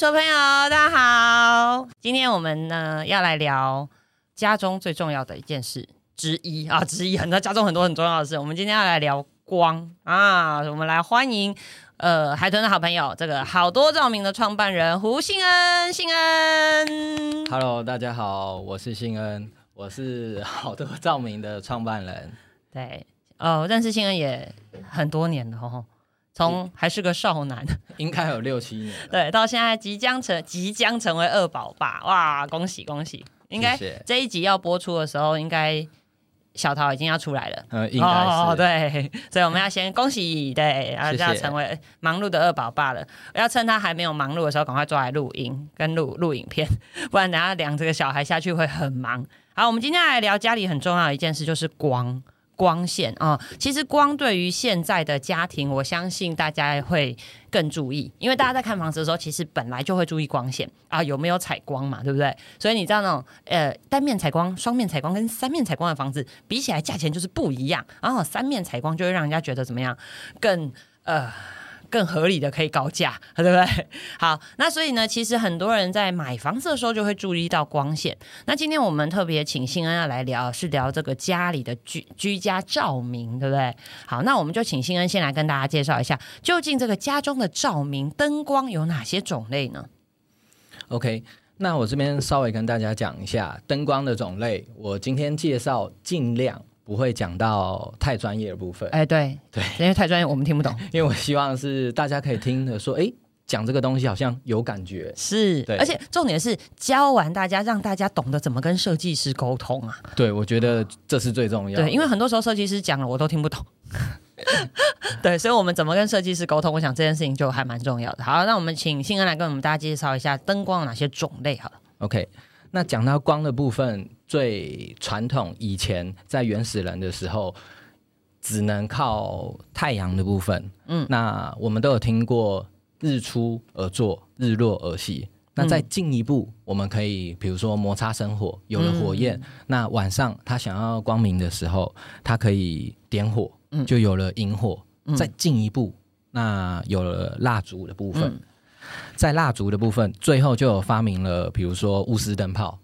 所有朋友，大家好！今天我们呢要来聊家中最重要的一件事之一啊，之一很多家中很多很重要的事。我们今天要来聊光啊，我们来欢迎呃海豚的好朋友，这个好多照明的创办人胡信恩，信恩。Hello，大家好，我是信恩，我是好多照明的创办人。对，呃，认识信恩也很多年了哦，从还是个少男，应该有六七年了。对，到现在即将成即将成为二宝爸，哇，恭喜恭喜！应该这一集要播出的时候，应该小桃已经要出来了。呃，应该是、哦，对，所以我们要先恭喜，对，然后谢谢要成为忙碌的二宝爸了。要趁他还没有忙碌的时候，赶快抓来录音跟录录影片，不然等下养这个小孩下去会很忙。好，我们今天来聊家里很重要的一件事，就是光。光线啊、其实光对于现在的家庭，我相信大家会更注意，因为大家在看房子的时候，其实本来就会注意光线啊，有没有采光嘛，对不对？所以你知道那种呃单面采光、双面采光跟三面采光的房子比起来，价钱就是不一样。然后三面采光就会让人家觉得怎么样，更呃。更合理的可以高价，对不对？好，那所以呢，其实很多人在买房子的时候就会注意到光线。那今天我们特别请信恩要来聊，是聊这个家里的居居家照明，对不对？好，那我们就请信恩先来跟大家介绍一下，究竟这个家中的照明灯光有哪些种类呢？OK，那我这边稍微跟大家讲一下灯光的种类。我今天介绍尽量不会讲到太专业的部分，哎，对对，因为太专业我们听不懂。因为我希望是大家可以听的说，哎，讲这个东西好像有感觉。是，对而且重点是教完大家，让大家懂得怎么跟设计师沟通啊。对，我觉得这是最重要的。对，因为很多时候设计师讲了，我都听不懂。对，所以，我们怎么跟设计师沟通？我想这件事情就还蛮重要的。好，那我们请信恩来跟我们大家介绍一下灯光有哪些种类。好了，OK，那讲到光的部分，最传统以前在原始人的时候，只能靠太阳的部分。嗯，那我们都有听过日出而作，日落而息。那再进一步，我们可以比如说摩擦生火，有了火焰，那晚上他想要光明的时候，他可以点火，就有了萤火。再进一步，那有了蜡烛的部分。在蜡烛的部分，最后就有发明了，比如说钨丝灯泡。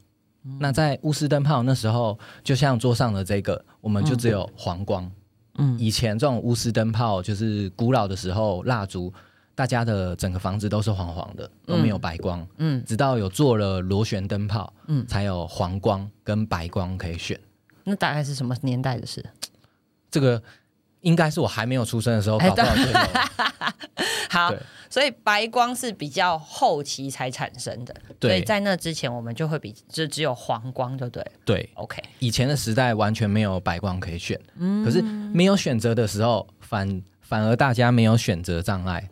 那在钨丝灯泡那时候，就像桌上的这个，我们就只有黄光。嗯，以前这种钨丝灯泡就是古老的时候，蜡烛大家的整个房子都是黄黄的，都没有白光。嗯，直到有做了螺旋灯泡，嗯，才有黄光跟白光可以选。那大概是什么年代的事？这个应该是我还没有出生的时候，搞不好就有。好，所以白光是比较后期才产生的，对所以在那之前我们就会比就只有黄光就对了。对，OK，以前的时代完全没有白光可以选，可是没有选择的时候，反反而大家没有选择障碍。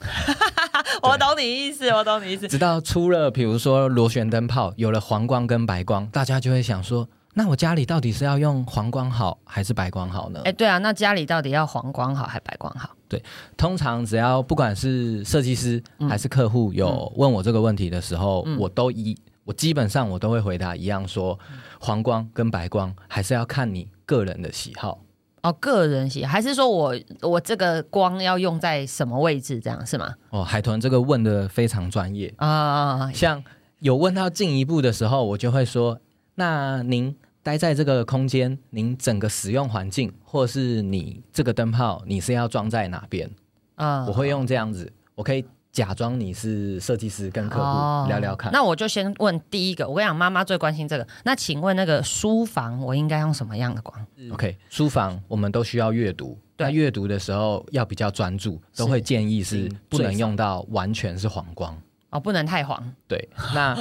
我懂你意思，我懂你意思。直到出了比如说螺旋灯泡，有了黄光跟白光，大家就会想说，那我家里到底是要用黄光好还是白光好呢？哎，对啊，那家里到底要黄光好还是白光好？对通常只要不管是设计师还是客户有问我这个问题的时候，我都一我基本上我都会回答一样说，黄光跟白光还是要看你个人的喜好。哦，个人喜还是说我我这个光要用在什么位置？这样是吗？哦，海豚这个问的非常专业，啊、像有问到进一步的时候，我就会说，那您待在这个空间，您整个使用环境，或是你这个灯泡，你是要装在哪边？啊我会用这样子，我可以假装你是设计师，跟客户聊聊看。哦那我就先问第一个，我跟你讲，妈妈最关心这个。那请问那个书房，我应该用什么样的光？OK，书房我们都需要阅读，对那阅读的时候要比较专注，都会建议是不能用到完全是黄光。哦，不能太黄。对，那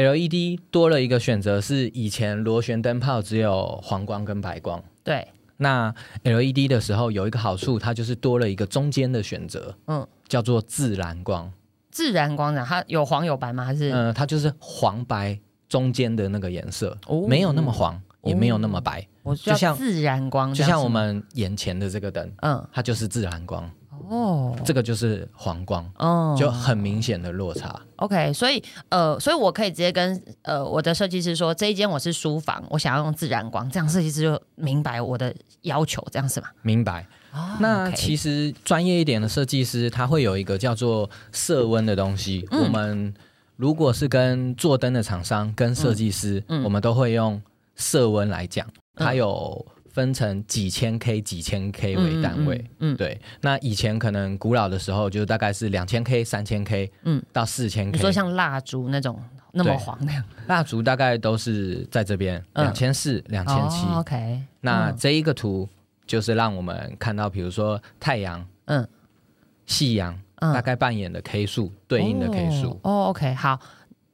LED 多了一个选择，是以前螺旋灯泡只有黄光跟白光。对，那 LED 的时候有一个好处，它就是多了一个中间的选择，嗯。嗯，叫做自然光。自然光呢，它有黄有白吗？还是、嗯、它就是黄白中间的那个颜色，哦。没有那么黄，也没有那么白，我就就像自然光就像我们眼前的这个灯，嗯。它就是自然光，哦这个就是黄光，哦就很明显的落差。OK，所以呃，所以我可以直接跟呃我的设计师说，这一间我是书房，我想要用自然光，这样设计师就明白我的要求，这样是吗？明白。那其实专业一点的设计师，他会有一个叫做色温的东西。我们如果是跟做灯的厂商、跟设计师，我们都会用色温来讲。它有分成几千 K、几千 K 为单位。嗯，对。那以前可能古老的时候，就大概是两千 K、三千 K，嗯，到四千 K。你说像蜡烛那种那么黄那样？蜡烛大概都是在这边两千四、两千七。OK。那这一个图。就是让我们看到，比如说太阳，嗯，夕阳，嗯大概扮演的 K 数对应的 K 数。哦，OK，好。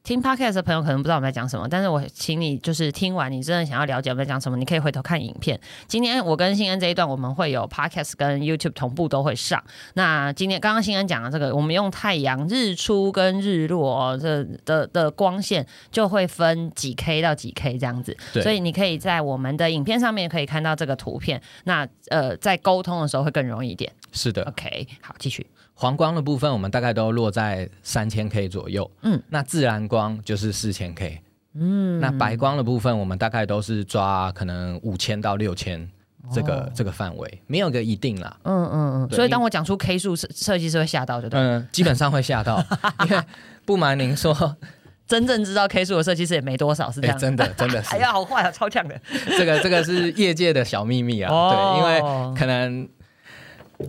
听 podcast 的朋友可能不知道我们在讲什么，但是我请你就是听完，你真的想要了解我们在讲什么，你可以回头看影片。今天我跟新恩这一段，我们会有 podcast 跟 YouTube 同步都会上。那今天刚刚新恩讲的这个，我们用太阳日出跟日落这的的光线就会分几 K 到几 K 这样子，所以你可以在我们的影片上面可以看到这个图片。那呃，在沟通的时候会更容易一点。是的，OK，好，继续。黄光的部分，我们大概都落在三千 K 左右。嗯，那自然光就是四千 K。嗯，那白光的部分，我们大概都是抓可能五千到六千这个这个范围，没有个一定啦。嗯嗯嗯。所以当我讲出 K 数，设设计师会吓到，就对。嗯，基本上会吓到，因为不瞒您说，真正知道 K 数的设计师也没多少，是这样。真的，真的是。哎呀，好坏啊，超强的。这个这个是业界的小秘密啊。对，因为可能。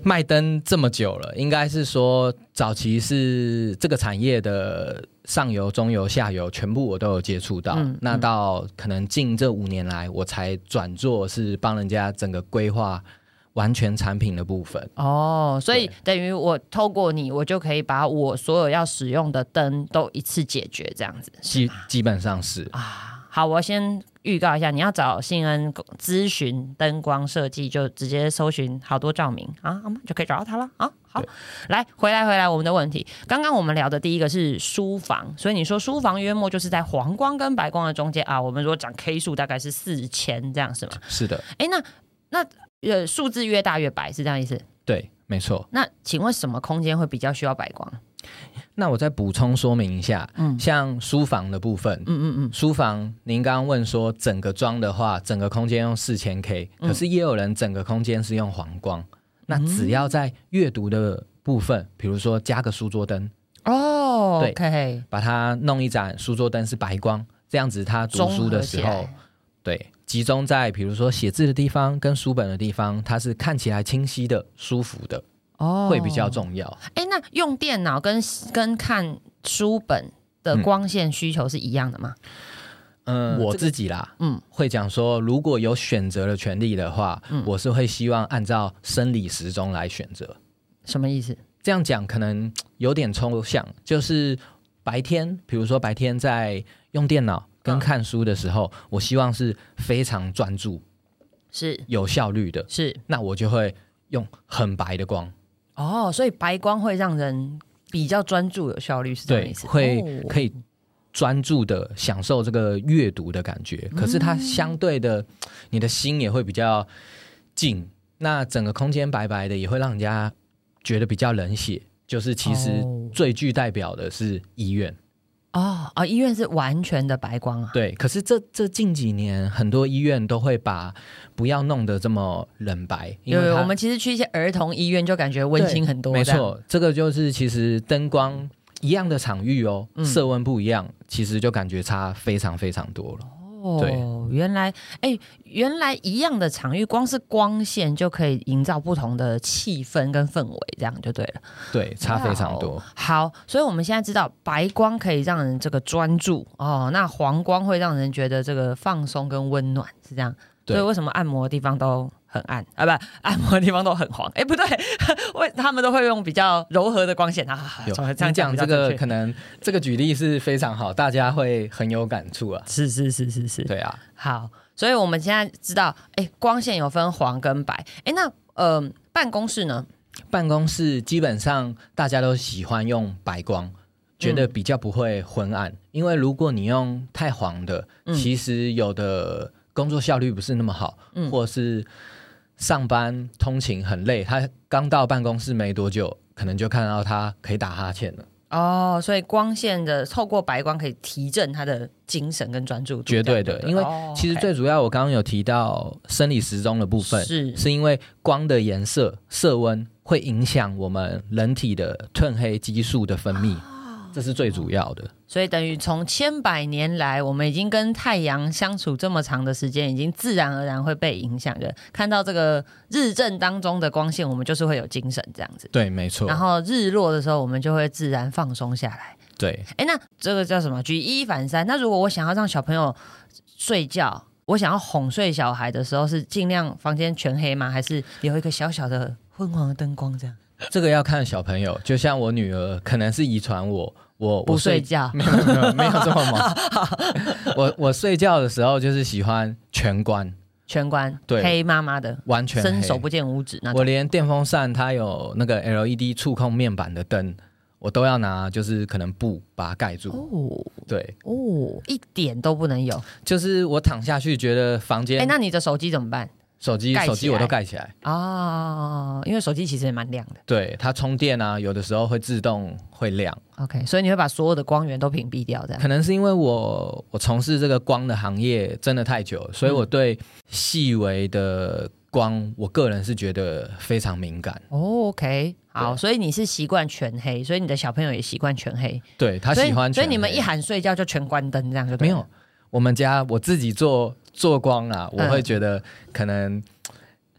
卖灯这么久了，应该是说早期是这个产业的上游、中游、下游全部我都有接触到。那到可能近这五年来，我才转做是帮人家整个规划完全产品的部分。哦，所以等于我透过你，我就可以把我所有要使用的灯都一次解决，这样子。基基本上是啊。好，我先预告一下，你要找信恩咨询灯光设计，就直接搜寻好多照明啊，就可以找到他了啊。好，来回来回来，我们的问题，刚刚我们聊的第一个是书房，所以你说书房约莫就是在黄光跟白光的中间啊。我们如果讲 K 数大概是四千这样是吗？是的。哎，那那呃数字越大越白是这样意思？对，没错。那请问什么空间会比较需要白光？那我再补充说明一下，嗯，像书房的部分，嗯嗯嗯，书房您刚刚问说整个装的话，整个空间用四千 K，可是也有人整个空间是用黄光，那只要在阅读的部分，比如说加个书桌灯，哦，对，把它弄一盏书桌灯是白光，这样子他读书的时候，对，集中在比如说写字的地方跟书本的地方，它是看起来清晰的、舒服的。哦，会比较重要。哎，那用电脑跟跟看书本的光线需求是一样的吗？嗯，我自己啦，嗯，会讲说，如果有选择的权利的话，我是会希望按照生理时钟来选择。什么意思？这样讲可能有点抽象，就是白天，比如说白天在用电脑跟看书的时候，我希望是非常专注，是有效率的，是，那我就会用很白的光。哦，所以白光会让人比较专注、有效率，是这意思？会可以专注的享受这个阅读的感觉。可是它相对的，你的心也会比较静。那整个空间白白的，也会让人家觉得比较冷血。就是其实最具代表的是医院。哦啊，医院是完全的白光啊。对，可是这这近几年很多医院都会把不要弄得这么冷白。因为我们其实去一些儿童医院就感觉温馨很多。没错，这个就是其实灯光一样的场域哦，色温不一样，其实就感觉差非常非常多了。哦，原来，哎，原来一样的场域，光是光线就可以营造不同的气氛跟氛围，这样就对了。对，差非常多。好，所以我们现在知道白光可以让人这个专注哦，那黄光会让人觉得这个放松跟温暖，是这样。所以为什么按摩的地方都？很暗啊，不，按摩的地方都很黄。哎，不对，为他们都会用比较柔和的光线啊。这样讲这个可能这个举例是非常好，大家会很有感触啊。是是是是是，对啊。好，所以我们现在知道，哎，光线有分黄跟白。哎，那呃，办公室呢？办公室基本上大家都喜欢用白光，觉得比较不会昏暗。因为如果你用太黄的，其实有的工作效率不是那么好，嗯或者是。上班通勤很累，他刚到办公室没多久，可能就看到他可以打哈欠了。哦，所以光线的透过白光可以提振他的精神跟专注度，绝对的，因为哦其实最主要，我刚刚有提到生理时钟的部分，是是因为光的颜色、色温会影响我们人体的褪黑激素的分泌，这是最主要的。所以等于从千百年来，我们已经跟太阳相处这么长的时间，已经自然而然会被影响的。看到这个日正当中的光线，我们就是会有精神这样子。对，没错然。后日落的时候，我们就会自然放松下来。对，哎，那这个叫什么？举一反三。那如果我想要让小朋友睡觉，我想要哄睡小孩的时候，是尽量房间全黑吗？还是有一个小小的昏黄的灯光这样？这个要看小朋友。就像我女儿，可能是遗传我，我不我睡觉没有没有没有 这么忙。我我睡觉的时候就是喜欢全关，全关，对黑麻麻的，完全伸手不见五指那种。我连电风扇它有那个 LED 触控面板的灯，我都要拿，就是可能布把它盖住。哦对，哦，一点都不能有。就是我躺下去觉得房间哎，那你的手机怎么办？手机手机我都盖起来。哦，因为手机其实也蛮亮的。对，它充电啊，有的时候会自动会亮，OK，所以你会把所有的光源都屏蔽掉，这样。可能是因为我我从事这个光的行业真的太久了，所以我对细微的光，我个人是觉得非常敏感。哦 OK，好，所以你是习惯全黑，所以你的小朋友也习惯全黑。对他喜欢全黑，所以你们一喊睡觉就全关灯，这样就没有，我们家我自己做做光啊，我嗯会觉得可能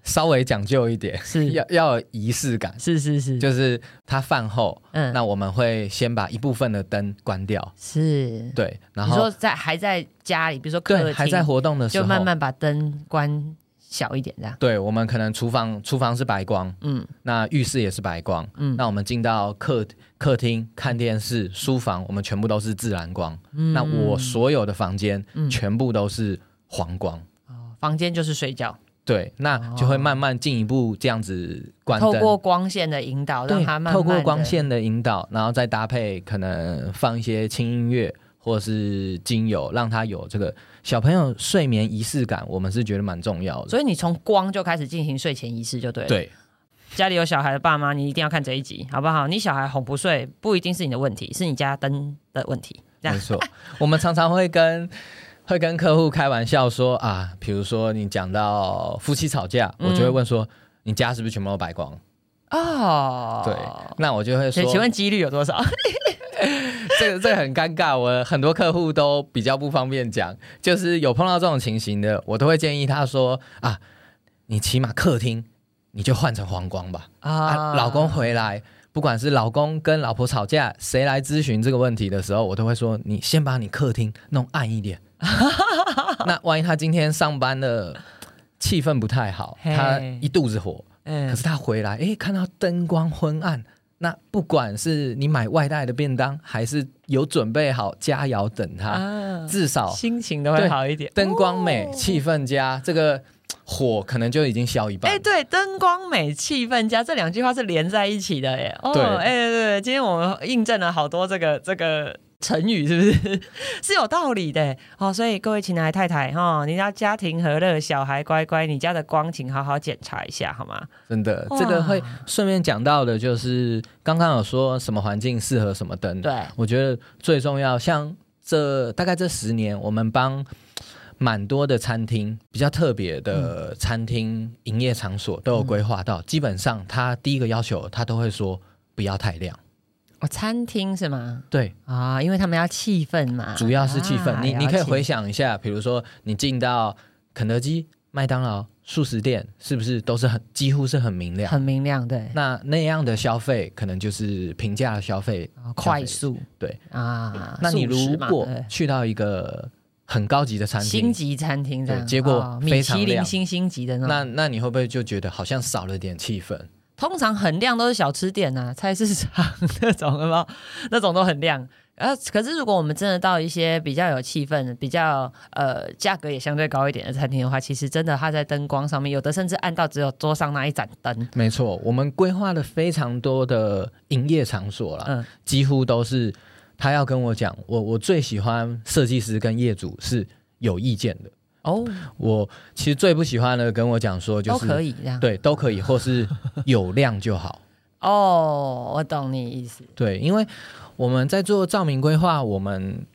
稍微讲究一点，是。要要有仪式感。是是是，就是他饭后，嗯。那我们会先把一部分的灯关掉，是。对，然后你说在还在家里，比如说客厅，对还在活动的时候，就慢慢把灯关小一点，这样。对我们可能厨房厨房是白光，嗯那浴室也是白光，嗯那我们进到客客厅看电视、书房，我们全部都是自然光。嗯那我所有的房间嗯全部都是黄光。哦房间就是睡觉，对，那就会慢慢进一步这样子关灯，透过光线的引导，让对它慢慢透过光线的引导，然后再搭配可能放一些轻音乐或是精油，让它有这个小朋友睡眠仪式感，我们是觉得蛮重要的。所以你从光就开始进行睡前仪式就对了。，对，家里有小孩的爸妈，你一定要看这一集，好不好？你小孩哄不睡，不一定是你的问题，是你家灯的问题。这样没错，我们常常会跟 会跟客户开玩笑说啊，比如说你讲到夫妻吵架，嗯我就会问说，你家是不是全部都白光？哦，对，那我就会说请，请问几率有多少？这个这个很尴尬，我很多客户都比较不方便讲，就是有碰到这种情形的，我都会建议他说啊，你起码客厅你就换成黄光吧。啊，老公回来，不管是老公跟老婆吵架，谁来咨询这个问题的时候，我都会说，你先把你客厅弄暗一点。那万一他今天上班的气氛不太好，他一肚子火，嗯可是他回来，诶，看到灯光昏暗。那不管是你买外带的便当，还是有准备好佳肴等他，啊至少心情都会好一点。灯光美、哦气氛佳，这个火可能就已经消一半。哎、对，灯光美，气氛佳，这两句话是连在一起的，耶，哦，对哎、对对，今天我们印证了好多这个这个成语，是不是 是有道理的？哦，所以各位亲爱的太太哈、哦，你要家庭和乐，小孩乖乖，你家的光请好好检查一下，好吗？真的，哇这个会顺便讲到的，就是刚刚有说什么环境适合什么灯。对，我觉得最重要，像这大概这十年，我们帮蛮多的餐厅比较特别的餐厅营业场所都有规划到，基本上他第一个要求，他都会说不要太亮。哦，餐厅是吗？对，啊，因为他们要气氛嘛，主要是气氛。啊你你可以回想一下，比如说你进到肯德基、麦当劳、素食店，是不是都是很几乎是很明亮？很明亮，对，那那样的消费，可能就是平价消费。啊快速，对啊，那你如果去到一个很高级的餐厅，星级餐厅这样，对结果非常亮其林星星级的那那你会不会就觉得好像少了点气氛？通常很亮都是小吃店呐、菜市场那种，有没有？那种都很亮。呃，可是如果我们真的到一些比较有气氛、比较呃价格也相对高一点的餐厅的话，其实真的它在灯光上面，有的甚至暗到只有桌上那一盏灯。没错，我们规划了非常多的营业场所了，嗯，几乎都是他要跟我讲，我我最喜欢设计师跟业主是有意见的。哦，我其实最不喜欢的跟我讲说，就是都可以这样。对都可以，或是有量就好。哦，我懂你意思。对，因为我们在做照明规划，我们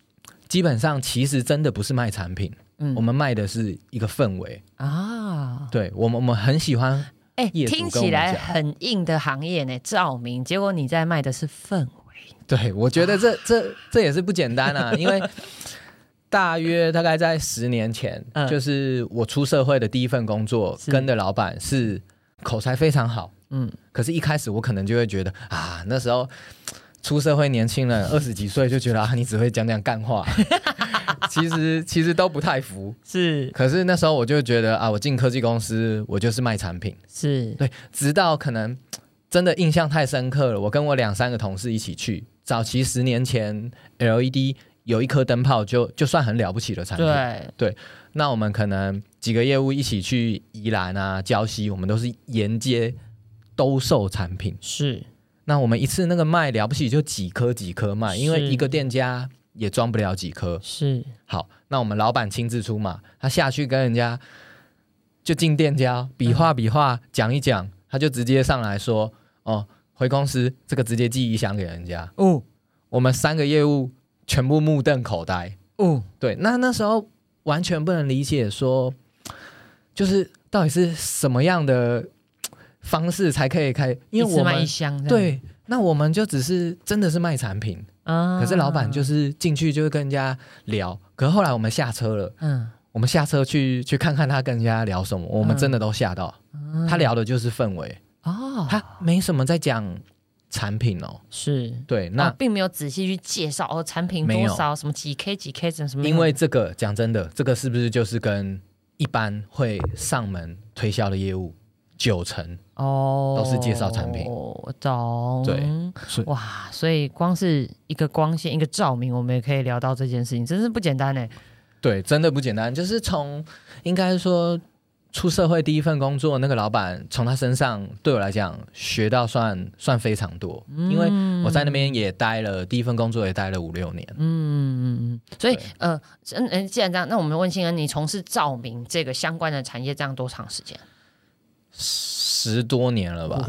基本上其实真的不是卖产品，嗯我们卖的是一个氛围。啊，对我们，我们很喜欢，哎、业主听起来很硬的行业呢，照明，结果你在卖的是氛围，对我觉得这这这也是不简单啊，因为大约大概在十年前，嗯。就是我出社会的第一份工作，是。跟的老板是口才非常好，嗯，可是，一开始我可能就会觉得啊，那时候出社会年轻人 二十几岁就觉得啊，你只会讲讲干话，其实其实都不太服。是。可是那时候我就觉得啊，我进科技公司，我就是卖产品。是，对，直到可能真的印象太深刻了，我跟我两三个同事一起去，早期十年前 LED 有一颗灯泡就就算很了不起的产品。对，那我们可能几个业务一起去宜兰啊、礁溪，我们都是沿街兜售产品。是那我们一次那个卖了不起就几颗几颗卖，因为一个店家也装不了几颗。是，好，那我们老板亲自出马，他下去跟人家就进店家比划比划，讲一讲，他就直接上来说：“哦，回公司这个直接寄一箱给人家。哦”我们三个业务全部目瞪口呆。哦，对，那那时候完全不能理解说，就是到底是什么样的方式才可以开？因为我们对，那我们就只是真的是卖产品，啊可是老板就是进去就会跟人家聊，可是后来我们下车了。嗯，我们下车去去看看他跟人家聊什么，我们真的都吓到。他聊的就是氛围，哦，他没什么在讲产品哦。是。对，那、那并没有仔细去介绍哦，产品多少，什么几 K 几 K 什么什么，因为这个讲真的，这个是不是就是跟一般会上门推销的业务九成？哦都是介绍产品我懂。对哇，所以光是一个光线，一个照明，我们也可以聊到这件事情，真是不简单呢。对，真的不简单。就是从应该说出社会第一份工作，那个老板从他身上对我来讲学到算算非常多，因为我在那边也待了第一份工作也待了五六年。嗯嗯嗯，所以呃，嗯嗯，既然这样，那我们问新恩，你从事照明这个相关的产业这样多长时间？十多年了吧？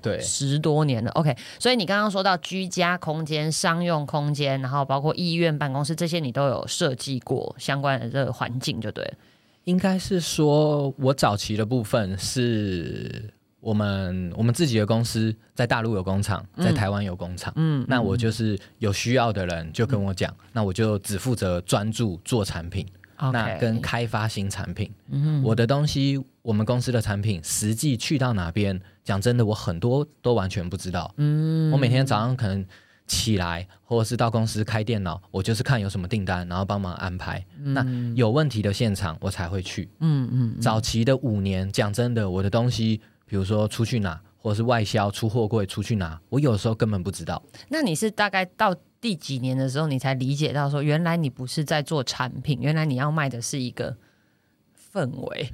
对十多年了。OK，所以你刚刚说到居家空间、商用空间，然后包括医院办公室这些，你都有设计过相关的这个环境，就对了。应该是说，我早期的部分是我们我们自己的公司在大陆有工厂，在台湾有工厂。嗯，那我就是有需要的人就跟我讲，那我就只负责专注做产品，那跟开发新产品。嗯我的东西，我们公司的产品实际去到哪边，讲真的，我很多都完全不知道。嗯我每天早上可能起来，或者是到公司开电脑，我就是看有什么订单，然后帮忙安排。那有问题的现场，我才会去。嗯嗯早期的五年，讲真的，我的东西，比如说出去拿，或者是外销出货柜出去拿，我有时候根本不知道。那你是大概到第几年的时候，你才理解到说，原来你不是在做产品，原来你要卖的是一个氛围。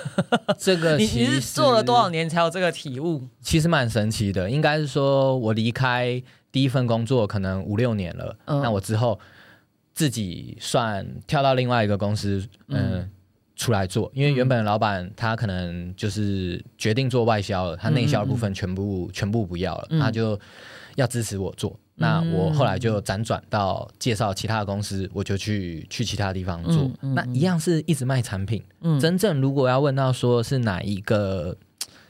这个你其实你是做了多少？年才有这个体悟？其实蛮神奇的，应该是说我离开第一份工作可能五六年了，嗯那我之后自己算跳到另外一个公司，嗯。出来做，因为原本老板他可能就是决定做外销了，他内销的部分全部、全部不要了，嗯他就要支持我做。那我后来就辗转到介绍其他的公司，我就去去其他地方做。嗯嗯那一样是一直卖产品。嗯。真正如果要问到说是哪一个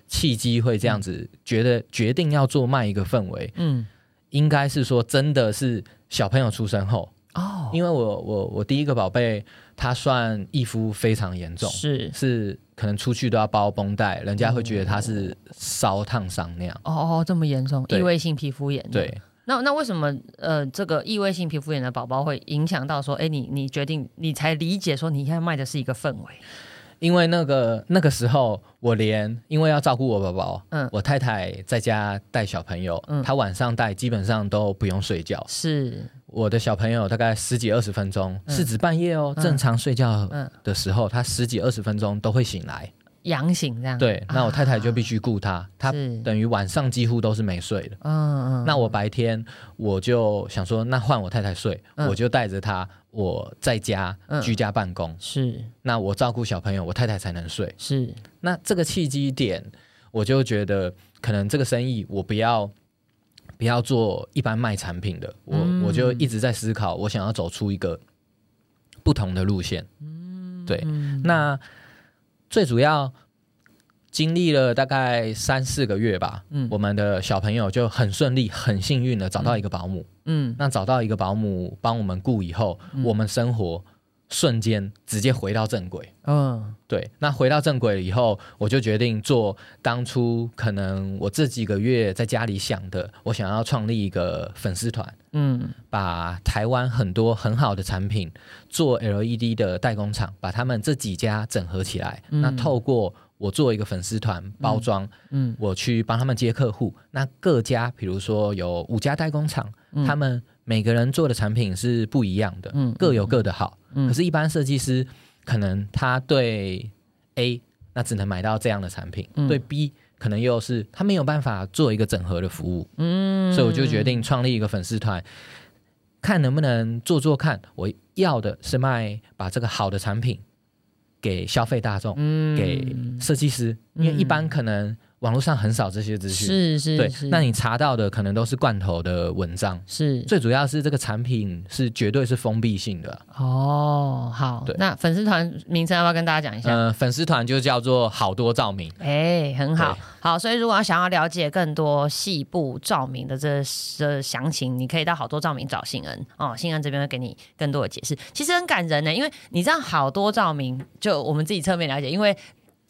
契机会这样子觉得决定要做卖一个氛围，嗯。应该是说真的是小朋友出生后，哦，因为我我我第一个宝贝他算易肤非常严重，是。是可能出去都要包绷带，人家会觉得他是烧烫伤那样。哦哦这么严重，对。异位性皮肤炎。对，那那为什么呃这个异位性皮肤炎的宝宝会影响到说，哎你你决定你才理解说你现在卖的是一个氛围？因为那个那个时候，我连因为要照顾我宝宝，嗯我太太在家带小朋友，嗯她晚上带基本上都不用睡觉。是我的小朋友大概十几二十分钟，嗯是指半夜哦，嗯正常睡觉嗯的时候，他十几二十分钟都会醒来。阳醒这样。对，那我太太就必须须顾他，他等于晚上几乎都是没睡的。嗯嗯那我白天我就想说，那换我太太睡，嗯我就带着她，我在家嗯居家办公。是那我照顾小朋友，我太太才能睡。是那这个契机点，我就觉得可能这个生意我不要不要做一般卖产品的，我我就一直在思考，我想要走出一个不同的路线。嗯，对，那最主要经历了大概三四个月吧，嗯，我们的小朋友就很顺利、很幸运的找到一个保姆，嗯，那找到一个保姆帮我们顾以后，我们生活。瞬间直接回到正轨，嗯，对。那回到正轨了以后，我就决定做当初可能我这几个月在家里想的，我想要创立一个粉丝团，嗯，把台湾很多很好的产品做 LED 的代工厂，把他们这几家整合起来。那透过我做一个粉丝团包装，嗯，我去帮他们接客户。那各家，比如说有五家代工厂，他们。每个人做的产品是不一样的，嗯，各有各的好。嗯，可是，一般设计师可能他对 A 那只能买到这样的产品，对 B 可能又是他没有办法做一个整合的服务。嗯，所以我就决定创立一个粉丝团，看能不能做做看。我要的是卖把这个好的产品给消费大众，给设计师，因为一般可能。网络上很少这些资讯，是是，对。那你查到的可能都是罐头的文章，是。最主要是这个产品是绝对是封闭性的。哦，好。对，那粉丝团名称要不要跟大家讲一下？嗯，粉丝团就叫做好多照明。哎，很好，好。所以如果要想要了解更多细部照明的这这详情，你可以到好多照明找信恩哦，信恩这边会给你更多的解释。其实很感人呢，因为你知道好多照明，就我们自己侧面了解，因为。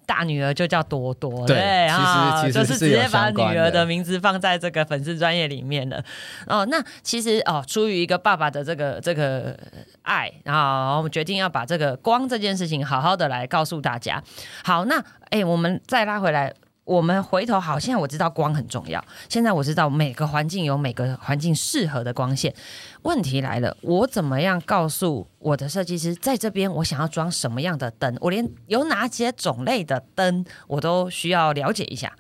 大女儿就叫多多，对啊，就是直接把女儿的名字放在这个粉丝专业里面了。哦，那其实哦，出于一个爸爸的这个这个爱，然后我们决定要把这个光这件事情好好的来告诉大家。好，那哎，我们再拉回来。我们回头好，现在我知道光很重要。现在我知道每个环境有每个环境适合的光线。问题来了，我怎么样告诉我的设计师，在这边我想要装什么样的灯？我连有哪些种类的灯，我都需要了解一下。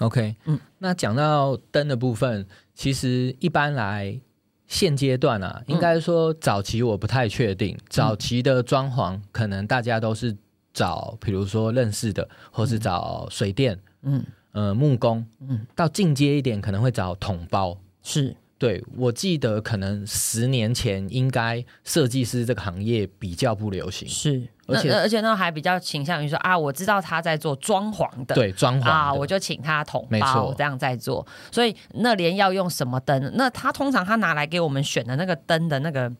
OK，嗯，那讲到灯的部分，其实一般来现阶段啊，应该说早期我不太确定，早期的装潢可能大家都是找，比如说认识的，或是找水电。嗯呃木工。嗯。到进阶一点可能会找桶包。是。对我记得可能十年前应该设计师这个行业比较不流行是。而且而且呢还比较倾向于说啊我知道他在做装潢的对装潢啊我就请他桶包这样在做。所以那连要用什么灯那他通常他拿来给我们选的那个灯的那个。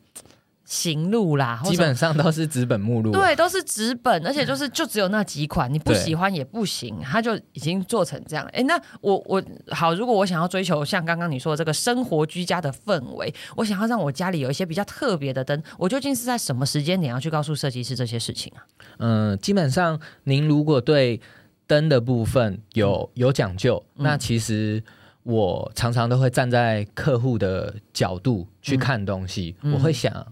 行路啦，基本上都是纸本目录，对，都是纸本，而且就是就只有那几款，你不喜欢也不行，它就已经做成这样。哎，那我我好，如果我想要追求像刚刚你说的这个生活居家的氛围，我想要让我家里有一些比较特别的灯，我究竟是在什么时间点要去告诉设计师这些事情啊？嗯，基本上您如果对灯的部分有有讲究，那其实我常常都会站在客户的角度去看东西，我会想。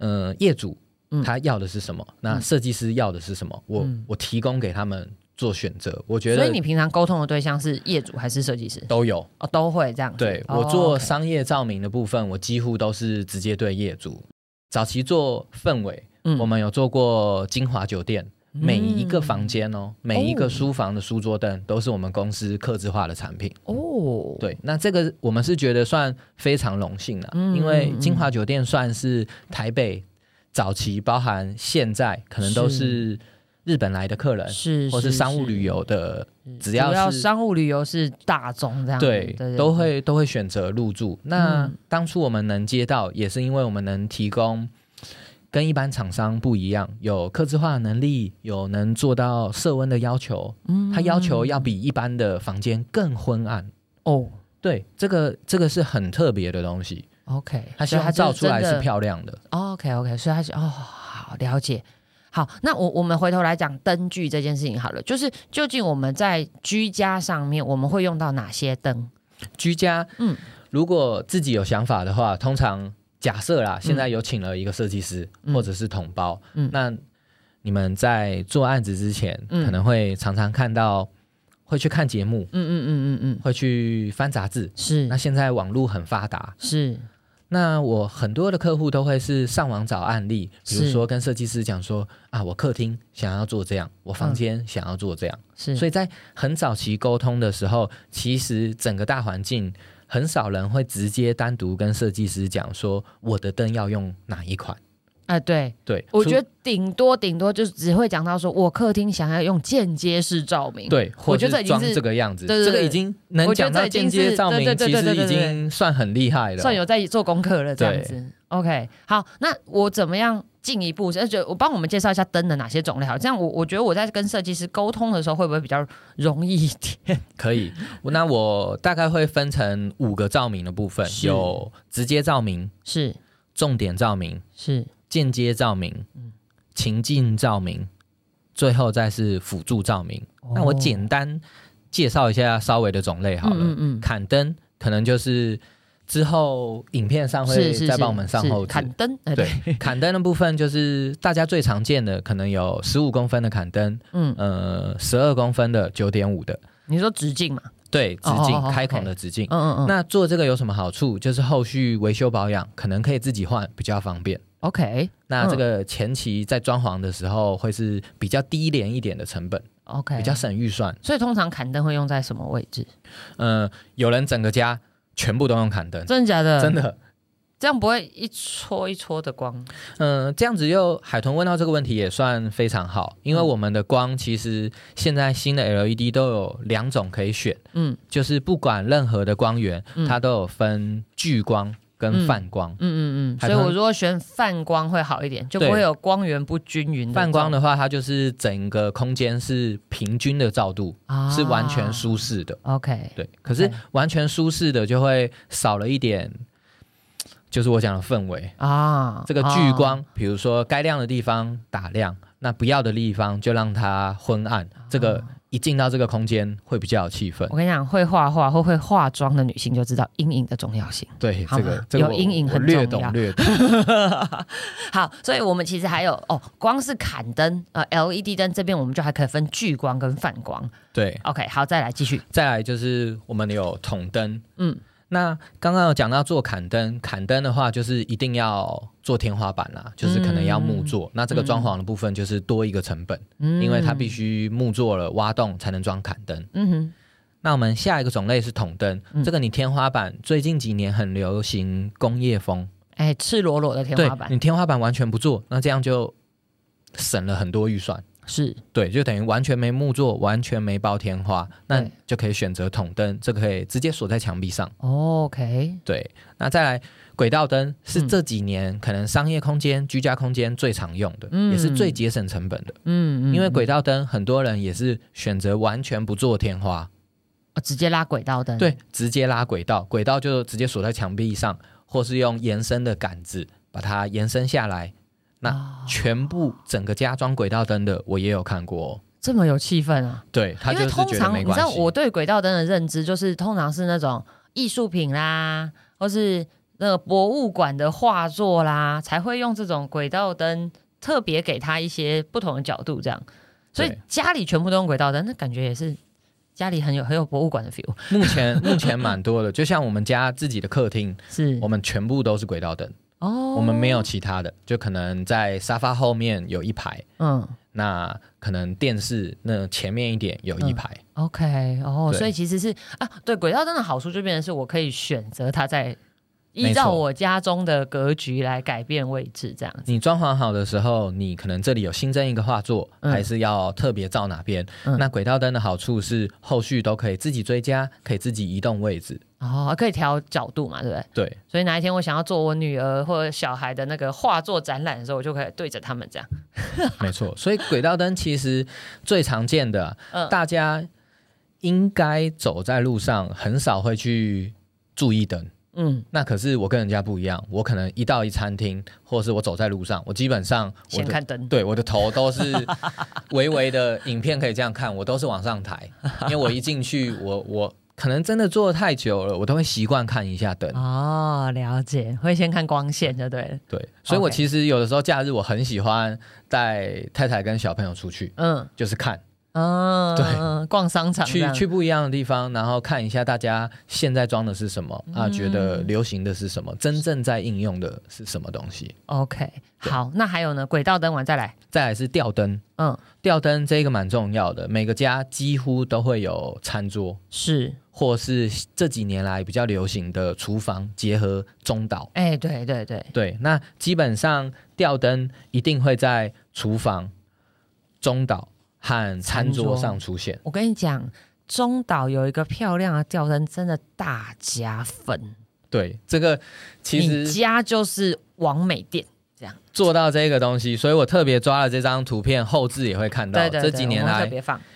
嗯，业主他要的是什么？那设计师要的是什么？我我提供给他们做选择。我觉得，所以你平常沟通的对象是业主还是设计师？都有哦，都会这样。对我做商业照明的部分，我几乎都是直接对业主。早期做氛围，我们有做过金华酒店。每一个房间哦，每一个书房的书桌灯都是我们公司刻制化的产品哦。对，那这个我们是觉得算非常荣幸的，因为金华酒店算是台北早期，包含现在可能都是日本来的客人，是或是商务旅游的，只要是商务旅游是大众这样，对，都会都会选择入住。那当初我们能接到，也是因为我们能提供。跟一般厂商不一样，有客制化能力，有能做到色温的要求。嗯，他要求要比一般的房间更昏暗。哦，对，这个这个是很特别的东西。OK，他希望照出来是漂亮的。OK OK，所以他是哦，好了解。好，那我我们回头来讲灯具这件事情好了，就是究竟我们在居家上面我们会用到哪些灯？居家，嗯，如果自己有想法的话，通常。假设啦，现在有请了一个设计师或者是统包，那你们在做案子之前，可能会常常看到，会去看节目，嗯嗯嗯嗯嗯，会去翻杂志，是。那现在网络很发达，是。那我很多的客户都会是上网找案例，比如说跟设计师讲说啊，我客厅想要做这样，我房间想要做这样，是。所以在很早期沟通的时候，其实整个大环境。很少人会直接单独跟设计师讲说我的灯要用哪一款。哎，对，对，我觉得顶多顶多就是只会讲到说，我客厅想要用间接式照明。，对，我觉得装这已经是这个样子，对对对这个已经能讲到间接照明，其实已经算很厉害了。算有在做功课了，这样子。OK，好，那我怎么样进一步？而且我帮我们介绍一下灯的哪些种类好，这样我我觉得我在跟设计师沟通的时候会不会比较容易一点？可以，那我大概会分成五个照明的部分，有直接照明、是重点照明、是，间接照明、嗯情境照明，最后再是辅助照明。那我简单介绍一下稍微的种类好了。哦嗯嗯砍灯可能就是之后影片上会再帮我们上是后置。砍灯，哎对，砍灯的部分就是大家最常见的，可能有十五公分的砍灯，嗯，呃，十二公分的、九点五的，你说直径嘛？对，直径开孔的直径。嗯嗯嗯，那做这个有什么好处？就是后续维修保养可能可以自己换，比较方便。OK 那这个前期在装潢的时候会是比较低廉一点的成本，OK，比较省预算。所以通常砍灯会用在什么位置？呃，有人整个家全部都用砍灯，真的假的？真，的。这样不会一戳一戳的光？嗯、这样子又海豚问到这个问题也算非常好，因为嗯我们的光其实现在新的 LED 都有两种可以选，嗯就是不管任何的光源，嗯它都有分聚光跟泛光。嗯嗯嗯，所以我如果选泛光会好一点，就不会有光源不均匀的泛光的话，它就是整个空间是平均的照度，啊是完全舒适的。OK，对，可是完全舒适的就会少了一点，就是我讲的氛围。啊，这个聚啊光，比如说该亮的地方打亮，那不要的地方就让它昏暗。这个一进到这个空间会比较有气氛。我跟你讲，会画画或会化妆的女性就知道阴影的重要性。对，这个这个有阴影很略很重要懂略懂。好，所以我们其实还有哦，光是砍灯呃 LED 灯这边我们就还可以分聚光跟泛光。对，OK，好，再来继续。再来就是我们有筒灯，嗯，那刚刚有讲到做砍灯，砍灯的话就是一定要做天花板啦，就是可能要木做。那这个装潢的部分就是多一个成本，嗯因为它必须木做了挖洞才能装砍灯。嗯哼，那我们下一个种类是筒灯，嗯这个你天花板最近几年很流行工业风，哎，赤裸裸的天花板你天花板完全不做，那这样就省了很多预算。是对，就等于完全没木做，完全没包天花，那就可以选择筒灯，这个可以直接锁在墙壁上。OK，对，那再来轨道灯是嗯这几年可能商业空间、居家空间最常用的，嗯也是最节省成本的。嗯嗯，因为嗯轨道灯很多人也是选择完全不做天花，哦直接拉轨道灯，对，直接拉轨道，轨道就直接锁在墙壁上，或是用延伸的杆子把它延伸下来。那哦全部整个家装轨道灯的，我也有看过、哦。这么有气氛啊！对他因就是觉得为通常没关系。你知道我对轨道灯的认知，就是通常是那种艺术品啦，或是那个博物馆的画作啦，才会用这种轨道灯，特别给他一些不同的角度，这样。所以家里全部都用轨道灯，那感觉也是家里很有很有博物馆的 feel。目前 目前蛮多的，就像我们家自己的客厅，是我们全部都是轨道灯，哦，我们没有其他的，就可能在沙发后面有一排，嗯那可能电视那前面一点有一排。OK 哦，所以其实是啊，对轨道灯的好处就变成是我可以选择它在依照我家中的格局来改变位置，这样子。你装潢好的时候，你可能这里有新增一个画作，嗯还是要特别照哪边？嗯那轨道灯的好处是后续都可以自己追加，可以自己移动位置。哦，可以调角度嘛，对不对？对，所以哪一天我想要做我女儿或者小孩的那个画作展览的时候，我就可以对着他们这样。没错。所以轨道灯其实最常见的，嗯大家应该走在路上很少会去注意灯。嗯，那可是我跟人家不一样，我可能一到一餐厅，或者是我走在路上，我基本上我看灯。对我的头都是 微微的影片可以这样看，我都是往上抬，因为我一进去，我我可能真的坐得太久了，我都会习惯看一下灯。哦，了解，会先看光线就对了。对，所以我其实有的时候假日我很喜欢带太太跟小朋友出去，嗯，就是看嗯，对，逛商场去去不一样的地方，然后看一下大家现在装的是什么啊，觉得流行的是什么，真正在应用的是什么东西。OK，好，那还有呢？轨道灯完再来，再来是吊灯，嗯，吊灯这个蛮重要的，每个家几乎都会有餐桌，是，或是这几年来比较流行的厨房结合中岛。哎，对对对，对，那基本上吊灯一定会在厨房、中岛和餐桌上出现。我跟你讲，中岛有一个漂亮的吊灯，真的大加分。对，这个其你实家就是王美店这样。做到这个东西，所以我特别抓了这张图片，后置也会看到。对对对，这几年来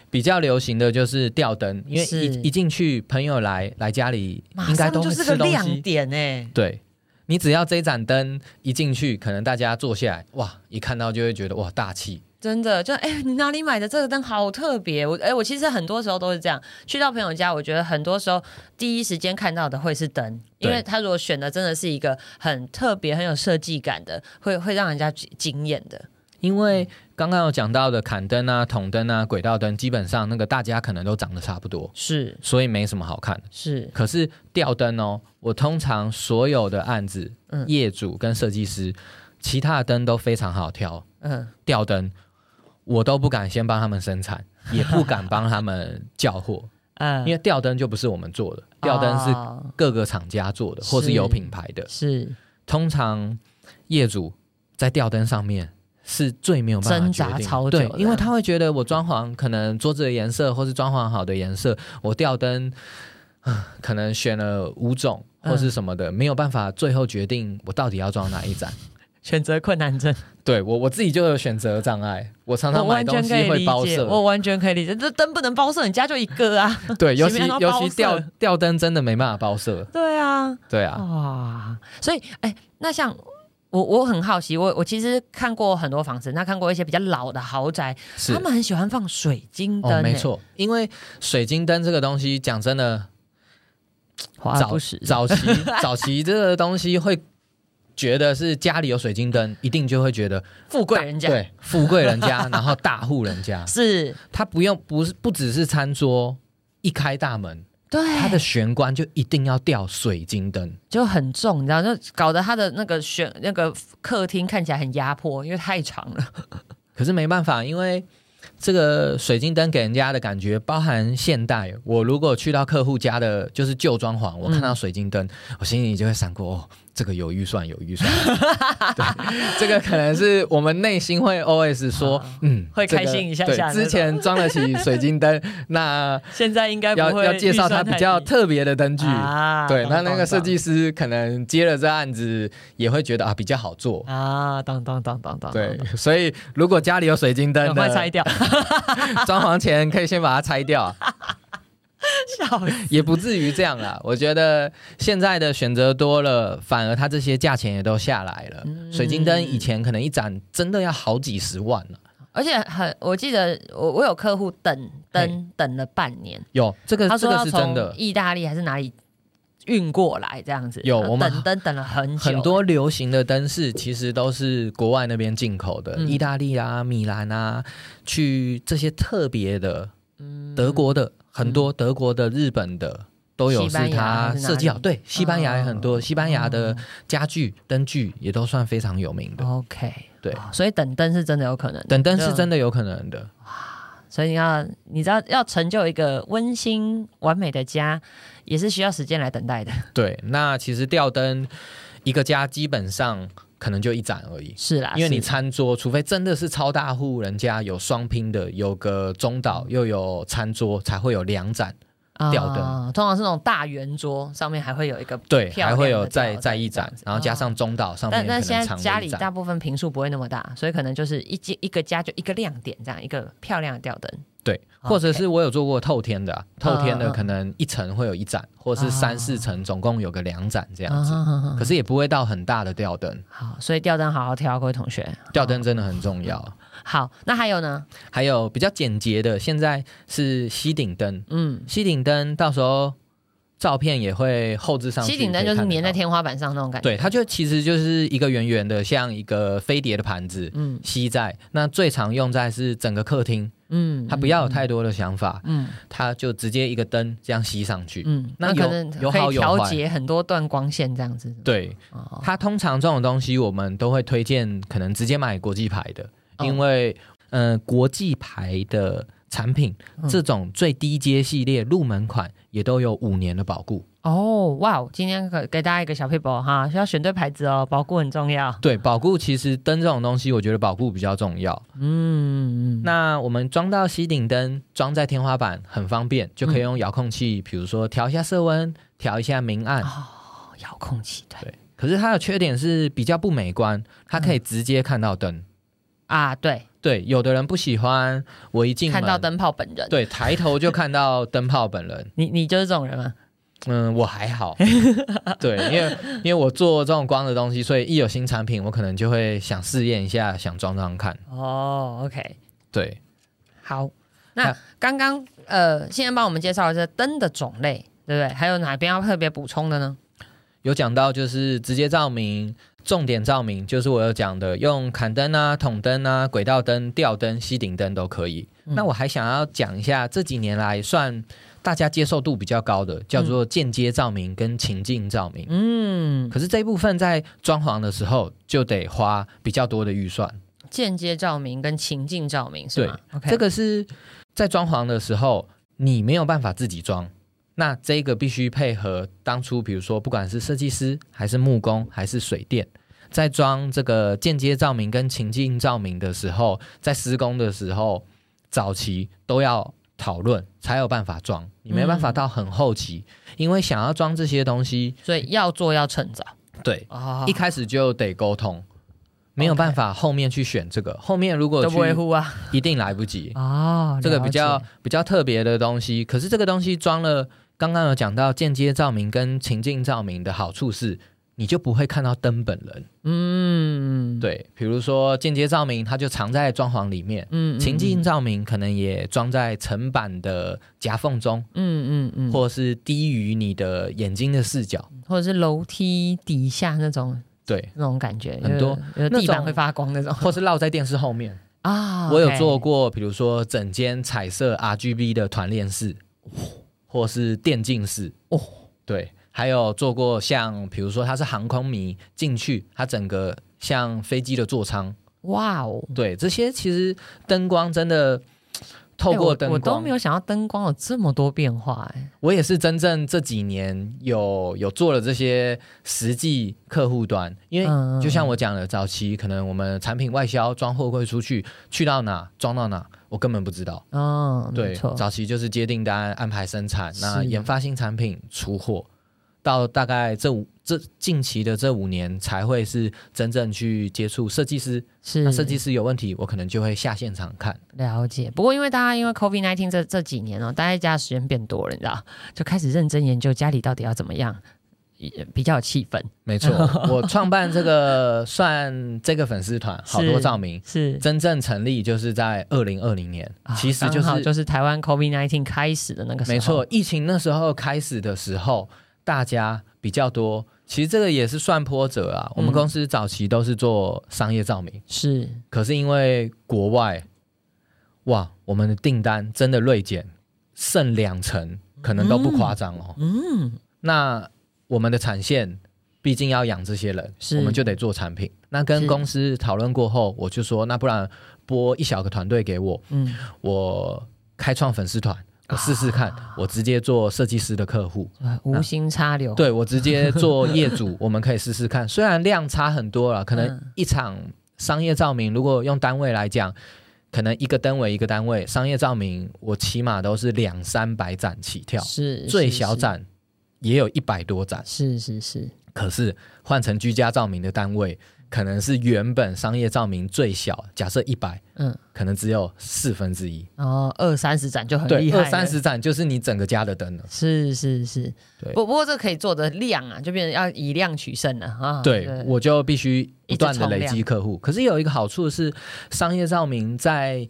比较流行的就是吊灯，因为一一进去，朋友来来家里，马应该都是个吃东西。亮点哎。对，你只要这盏灯一进去，可能大家坐下来，哇，一看到就会觉得哇大气。真的，就哎、你哪里买的这个灯好特别？我哎、我其实很多时候都是这样，去到朋友家，我觉得很多时候第一时间看到的会是灯，因为他如果选的真的是一个很特别、很有设计感的，会会让人家惊惊艳的。因为刚刚有讲到的砍灯啊、筒灯啊、轨道灯，基本上那个大家可能都长得差不多，是所以没什么好看的。是，可是吊灯哦，我通常所有的案子，嗯业主跟设计师，其他的灯都非常好挑，嗯，吊灯我都不敢先帮他们生产，也不敢帮他们叫货，嗯因为吊灯就不是我们做的，吊灯是哦各个厂家做的，是或是有品牌的。是通常业主在吊灯上面是最没有办法挣扎超久，对因为他会觉得我装潢可能桌子的颜色或是装潢好的颜色，我吊灯。啊 可能选了五种或是什么的，没有办法最后决定我到底要装哪一盏。选择困难症，对我我自己就有选择障碍，我常常买东西会，包色。我完全可以理解。这灯不能包色，你家就一个啊。对，尤其 尤其吊吊灯真的没办法包色。对啊，对啊，哇，所以哎，那像我我很好奇，我我其实看过很多房子，那看过一些比较老的豪宅，他们很喜欢放水晶灯、没，错，因为水晶灯这个东西，讲真的，早。早期 早期这个东西会觉得是家里有水晶灯，一定就会觉得富贵人家对富贵人家，然后大户人家，是，他不用不是不只是餐桌一开大门，对，它的玄关就一定要吊水晶灯。就很重，你知道，就搞得他的那个玄那个客厅看起来很压迫，因为太长了。可是没办法，因为这个水晶灯给人家的感觉包含现代。我如果去到客户家的，就是旧装潢，我看到水晶灯，我心里就会闪过哦，这个有预算，有预算。对，这个可能是我们内心会 always 说，嗯，会这个开心一下对下之前装得起水晶灯，那 现在应该要要介绍它比较特别的灯具。啊，对，那那个懂设计师可能接了这案子，也会觉得啊比较好做。啊，当当当当当，对，所以如果家里有水晶灯赶快拆，掉，装潢前可以先把它拆掉，笑。也不至于这样啦。我觉得现在的选择多了，反而它这些价钱也都下来了。嗯水晶灯以前可能一盏真的要好几十万呢。而且很，我记得我我有客户等灯等了半年，有这个这个他说要从是真的，意大利还是哪里运过来这样子，有我们等灯等了很久，很多流行的灯饰其实都是国外那边进口的，嗯意大利啊、米兰啊，去这些特别的，嗯德国的很多，德国的、日本的。都有是它设计好，里对，西班牙也很多，哦西班牙的家具、灯具也都算非常有名的。OK，对哦所以等灯是真的有可能，等灯是真的有可能的，所以你要你知道要成就一个温馨完美的家，也是需要时间来等待的。对。那其实吊灯一个家基本上可能就一盏而已，是啦，因为你餐桌，除非真的是超大户人家有双拼的，有个中岛又有餐桌，才会有两盏。吊灯啊通常是那种大圆桌，上面还会有一个对，还会有再再一盏然后加上中岛上面可能但但现在家。里大部分平数不会那么大，所以可能就是一间一个家就一个亮点，这样一个漂亮的吊灯。对，或者是我有做过透天的啊，透天的可能一层会有一盏，或是三四层总共有个两盏这样子。啊可是也不会到很大的吊灯，好，所以吊灯好好挑，各位同学。吊灯真的很重要。好，那还有呢？还有比较简洁的，现在是吸顶灯，嗯，吸顶灯到时候照片也会后置上去，吸顶灯就是粘在。天花板上那种感觉。对，它就其实就是一个圆圆的，像一个飞碟的盘子，嗯，吸在那最常用在是整个客厅嗯，他不要有太多的想法，嗯，他就直接一个灯这样吸上去，嗯，那可能有好有调节很多段光线这样子。对，他通常这种东西我们都会推荐，可能直接买国际牌的，因为嗯，国际牌的产品这种最低阶系列入门款也都有五年的保固。哦，哇！今天给给大家一个小配包哈，需要选对牌子哦，保固很重要。对，保固其实灯这种东西，我觉得保固比较重要。嗯，那我们装到吸顶灯，装在天花板很方便，就可以用遥控器，比如说调一下色温，调一下明暗。哦，遥控器对。可是它的缺点是比较不美观，它可以直接看到灯。啊，对对，有的人不喜欢我一进看到灯泡本人，对，抬头就看到灯泡本人。你你就是这种人吗？嗯，我还好，对，因为因为我做这种光的东西，所以一有新产品，我可能就会想试验一下，想装装看。哦，OK，对，好，那刚刚呃，现在帮我们介绍一下灯的种类，对不对？还有哪边要特别补充的呢？有讲到就是直接照明、重点照明，就是我有讲的，用砍灯啊、筒灯啊、轨道灯、吊灯、吸顶灯都可以。那我还想要讲一下这几年来算。大家接受度比较高的叫做间接照明跟情境照明，嗯，可是这一部分在装潢的时候就得花比较多的预算。间接照明跟情境照明是吗？这个是在装潢的时候你没有办法自己装，那这个必须配合当初比如说不管是设计师还是木工还是水电，在装这个间接照明跟情境照明的时候，在施工的时候早期都要。讨论才有办法装，你没办法到很后期，因为想要装这些东西，所以要做要趁早。对，一开始就得沟通，没有办法后面去选这个，后面如果去维护啊，一定来不及哦。这个比较比较特别的东西，可是这个东西装了，刚刚有讲到间接照明跟情境照明的好处是。你就不会看到灯本人，嗯，对，比如说间接照明，它就藏在装潢里面，嗯，情境照明可能也装在层板的夹缝中，嗯嗯嗯，或是低于你的眼睛的视角，或者是楼梯底下那种，对，那种感觉很多，地板会发光那种，或是绕在电视后面。啊。我有做过，比如说整间彩色 RGB 的团练室，或是电竞室，哦，对。还有做过像，比如说他是航空迷进去，他整个像飞机的座舱，哇哦，对，这些其实灯光真的透过灯光，我都没有想到灯光有这么多变化哎。我也是真正这几年有有做了这些实际客户端，因为就像我讲的，早期可能我们产品外销装货柜出去，去到哪装到哪，我根本不知道。哦，对，早期就是接订单、安排生产，那研发新产品出货。到大概这五这近期的这五年才会是真正去接触设计师，是那设计师有问题，我可能就会下现场看了解。不过因为大家因为 COVID nineteen 这这几年哦，待在家时间变多了，你知道，就开始认真研究家里到底要怎么样，比较有气氛。没错，我创办这个算这个粉丝团，好多照明是真正成立就是在二零二零年，其实就是就是台湾 COVID nineteen 开始的那个时候，没错，疫情那时候开始的时候。大家比较多，其实这个也是算波折啊。我们公司早期都是做商业照明，是，可是因为国外，哇，我们的订单真的锐减，剩两成，可能都不夸张哦。嗯，那我们的产线毕竟要养这些人，我们就得做产品。那跟公司讨论过后，我就说，那不然拨一小个团队给我，嗯，我开创粉丝团。我试试看，我直接做设计师的客户，无心插柳。对我直接 做业主，我们可以试试看。虽然量差很多了，可能一场商业照明，如果用单位来讲，可能一个灯为一个单位，商业照明我起码都是两三百盏起跳，是最小盏也有一百多盏，是是是。可是换成居家照明的单位。可能是原本商业照明最小，假设一百，嗯，可能只有四分之一哦，二三十盏就很厉害，二三十盏就是你整个家的灯了。是是是，对。不不过这可以做的量啊，就变成要以量取胜了啊。对，我就必须不断的累积客户。可是有一个好处是，商业照明在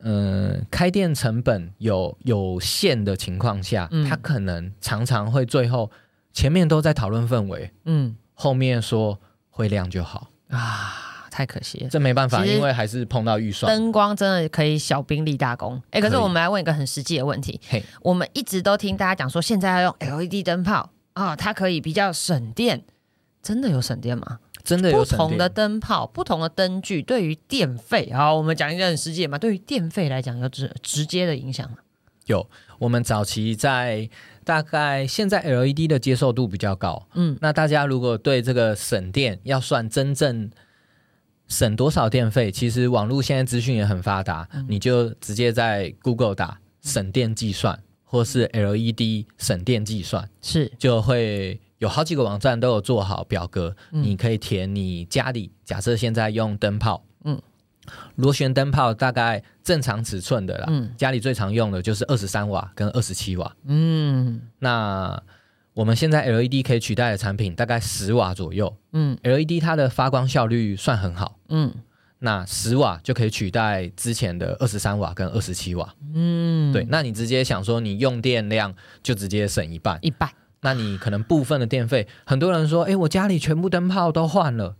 嗯开店成本有有限的情况下，它可能常常会最后前面都在讨论氛围，嗯，后面说。会亮就好啊，太可惜了。这没办法，其实因为还是碰到预算。灯光真的可以小兵立大功。哎，可是我们来问一个很实际的问题，嘿，我们一直都听大家讲说，现在要用 LED 灯泡啊、它可以比较省电，真的有省电吗？真的有省电不同的灯泡、不同的灯具，对于电费，好，我们讲一个很实际的嘛，对于电费来讲有直直接的影响吗。有。我们早期在大概现在 LED 的接受度比较高，嗯，那大家如果对这个省电要算真正省多少电费，其实网络现在资讯也很发达，你就直接在 Google 打省电计算，或是 LED 省电计算，是，就会有好几个网站都有做好表格，你可以填你家里假设现在用灯泡，嗯嗯。螺旋灯泡大概正常尺寸的啦，嗯家里最常用的就是二十三瓦跟二十七瓦。嗯那我们现在 LED 可以取代的产品大概十瓦左右嗯，LED 它的发光效率算很好，嗯那十瓦就可以取代之前的二十三瓦跟二十七瓦。嗯，对，，那你直接想说你用电量就直接省一半，一半，那你可能部分的电费，很多人说，哎，我家里全部灯泡都换了。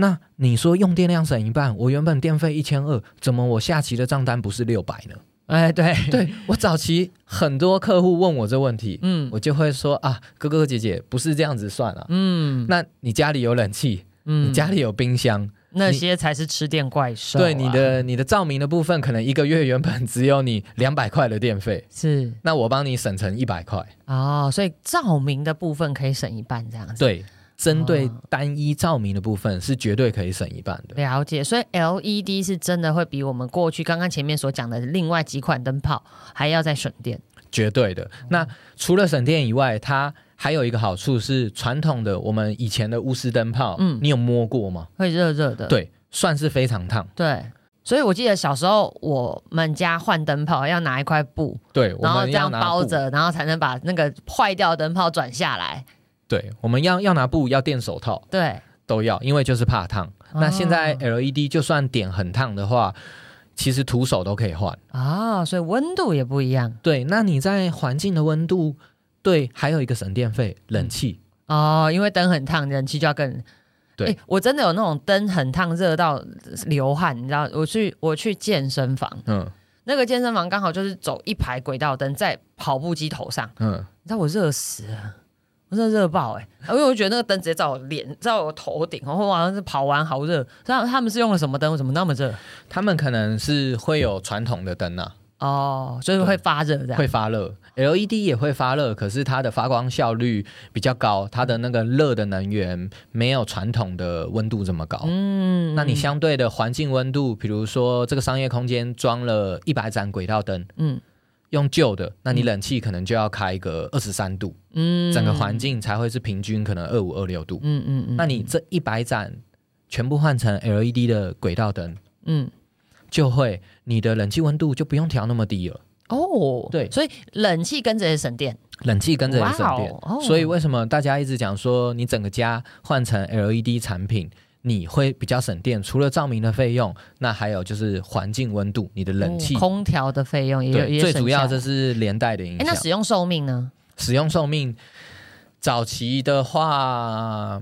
那你说用电量省一半，我原本电费一千二，怎么我下期的账单不是六百呢？哎，对，对我早期很多客户问我这问题，嗯我就会说啊，哥哥姐姐不是这样子算啊。嗯那你家里有冷气，嗯你家里有冰箱，那些才是吃电怪兽啊、对你的你的照明的部分，可能一个月原本只有你两百块的电费，是那我帮你省成一百块。哦，所以照明的部分可以省一半这样子。对，针对哦单一照明的部分是绝对可以省一半的。了解，所以 LED 是真的会比我们过去刚刚前面所讲的另外几款灯泡还要再省电。绝对的。那除了省电以外，它还有一个好处是，传统的我们以前的钨丝灯泡，嗯嗯，你有摸过吗？会热热的，对，算是非常烫。对，所以我记得小时候我们家换灯泡要拿一块布，对，我然后这样。包着，然后才能把那个坏掉的灯泡转下来。对，我们要要拿布，要垫手套，对，都要，因为就是怕烫。那现在 LED 就算点很烫的话，其实徒手都可以换。啊、所以温度也不一样对，那你在环境的温度，对，还有一个省电费，冷气。哦，因为灯很烫，冷气就要更。对诶我真的有那种灯很烫，热到流汗，你知道？我去我去健身房，嗯那个健身房刚好就是走一排轨道灯在跑步机头上，嗯，你知道我热死了，我真的热爆哎、因为我觉得那个灯直接照我脸，照我头顶，然后好像是跑完好热。他他们是用了什么灯？为什么那么热？他们可能是会有传统的灯啊，哦，所以会发热。会发热，LED 也会发热，可是它的发光效率比较高，它的那个热的能源没有传统的温度这么高。嗯那你相对的环境温度，比如说这个商业空间装了一百盏轨道灯，嗯用旧的，那你冷气可能就要开个二十三度，嗯。整个环境才会是平均可能二五二六度。嗯嗯嗯那你这一百盏全部换成 LED 的轨道灯，嗯。就会你的冷气温度就不用调那么低了。哦对。所以冷气跟着也省电。冷气跟着也省电，所以为什么大家一直讲说你整个家换成 LED 产品，你会比较省电？除了照明的费用，那还有就是环境温度，你的冷气。哦空调的费用也有也省下来主要这是连带的影哎，那。使用寿命呢？使用寿命，早期的话，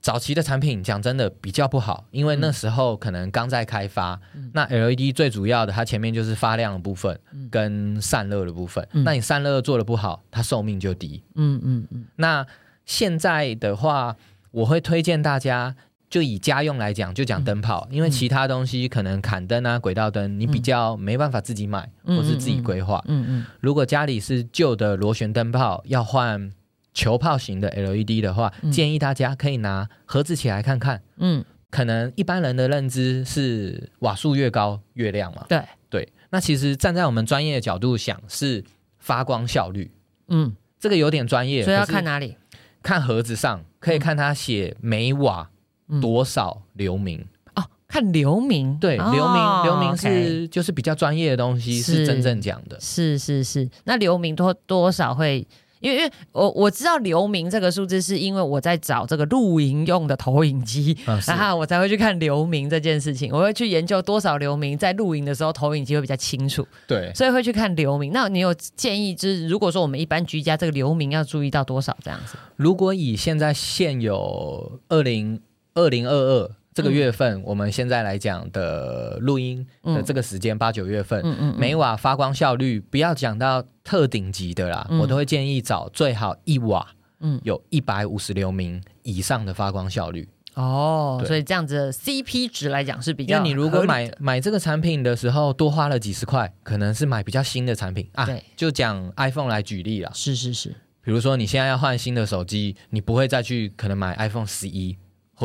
早期的产品讲真的比较不好，因为那时候可能刚在开发。嗯那 LED 最主要的，它前面就是发亮的部分跟散热的部分。嗯那你散热做的不好，它寿命就低。嗯嗯嗯那现在的话，我会推荐大家。就以家用来讲，就讲灯泡，因为其他东西可能砍灯啊、轨道灯，你比较没办法自己买，嗯或是自己规划。嗯嗯如果家里是旧的螺旋灯泡，要换球泡型的 LED 的话，嗯。建议大家可以拿盒子起来看看。嗯，可能一般人的认知是瓦数越高越亮嘛，对，对。那其实站在我们专业的角度想，是发光效率，嗯，这个有点专业，所以要看哪里？看盒子上可以看它写每瓦嗯多少流明。哦，看流明。对，哦流明流明是就是比较专业的东西，是是真正讲的。是是是，那流明多多少会？因为因为我我知道流明这个数字，是因为我在找这个露营用的投影机，然后我才会去看流明这件事情。我会去研究多少流明在露营的时候投影机会比较清楚，对。所以会去看流明。那你有建议，就是如果说我们一般居家这个流明要注意到多少这样子？如果以现在现有二零二零二二这个月份，我们现在来讲的录音的这个时间，八九月份，每瓦发光效率不要讲到特顶级的啦，嗯。我都会建议找最好一瓦，嗯。有一百五十流明以上的发光效率。哦，所以这样子的 CP 值来讲是比因较那你如果买买这个产品的时候多花了几十块，可能是买比较新的产品。啊对。就讲 iPhone 来举例啦，是是是，比如说你现在要换新的手机，你不会再去可能买 iPhone 十一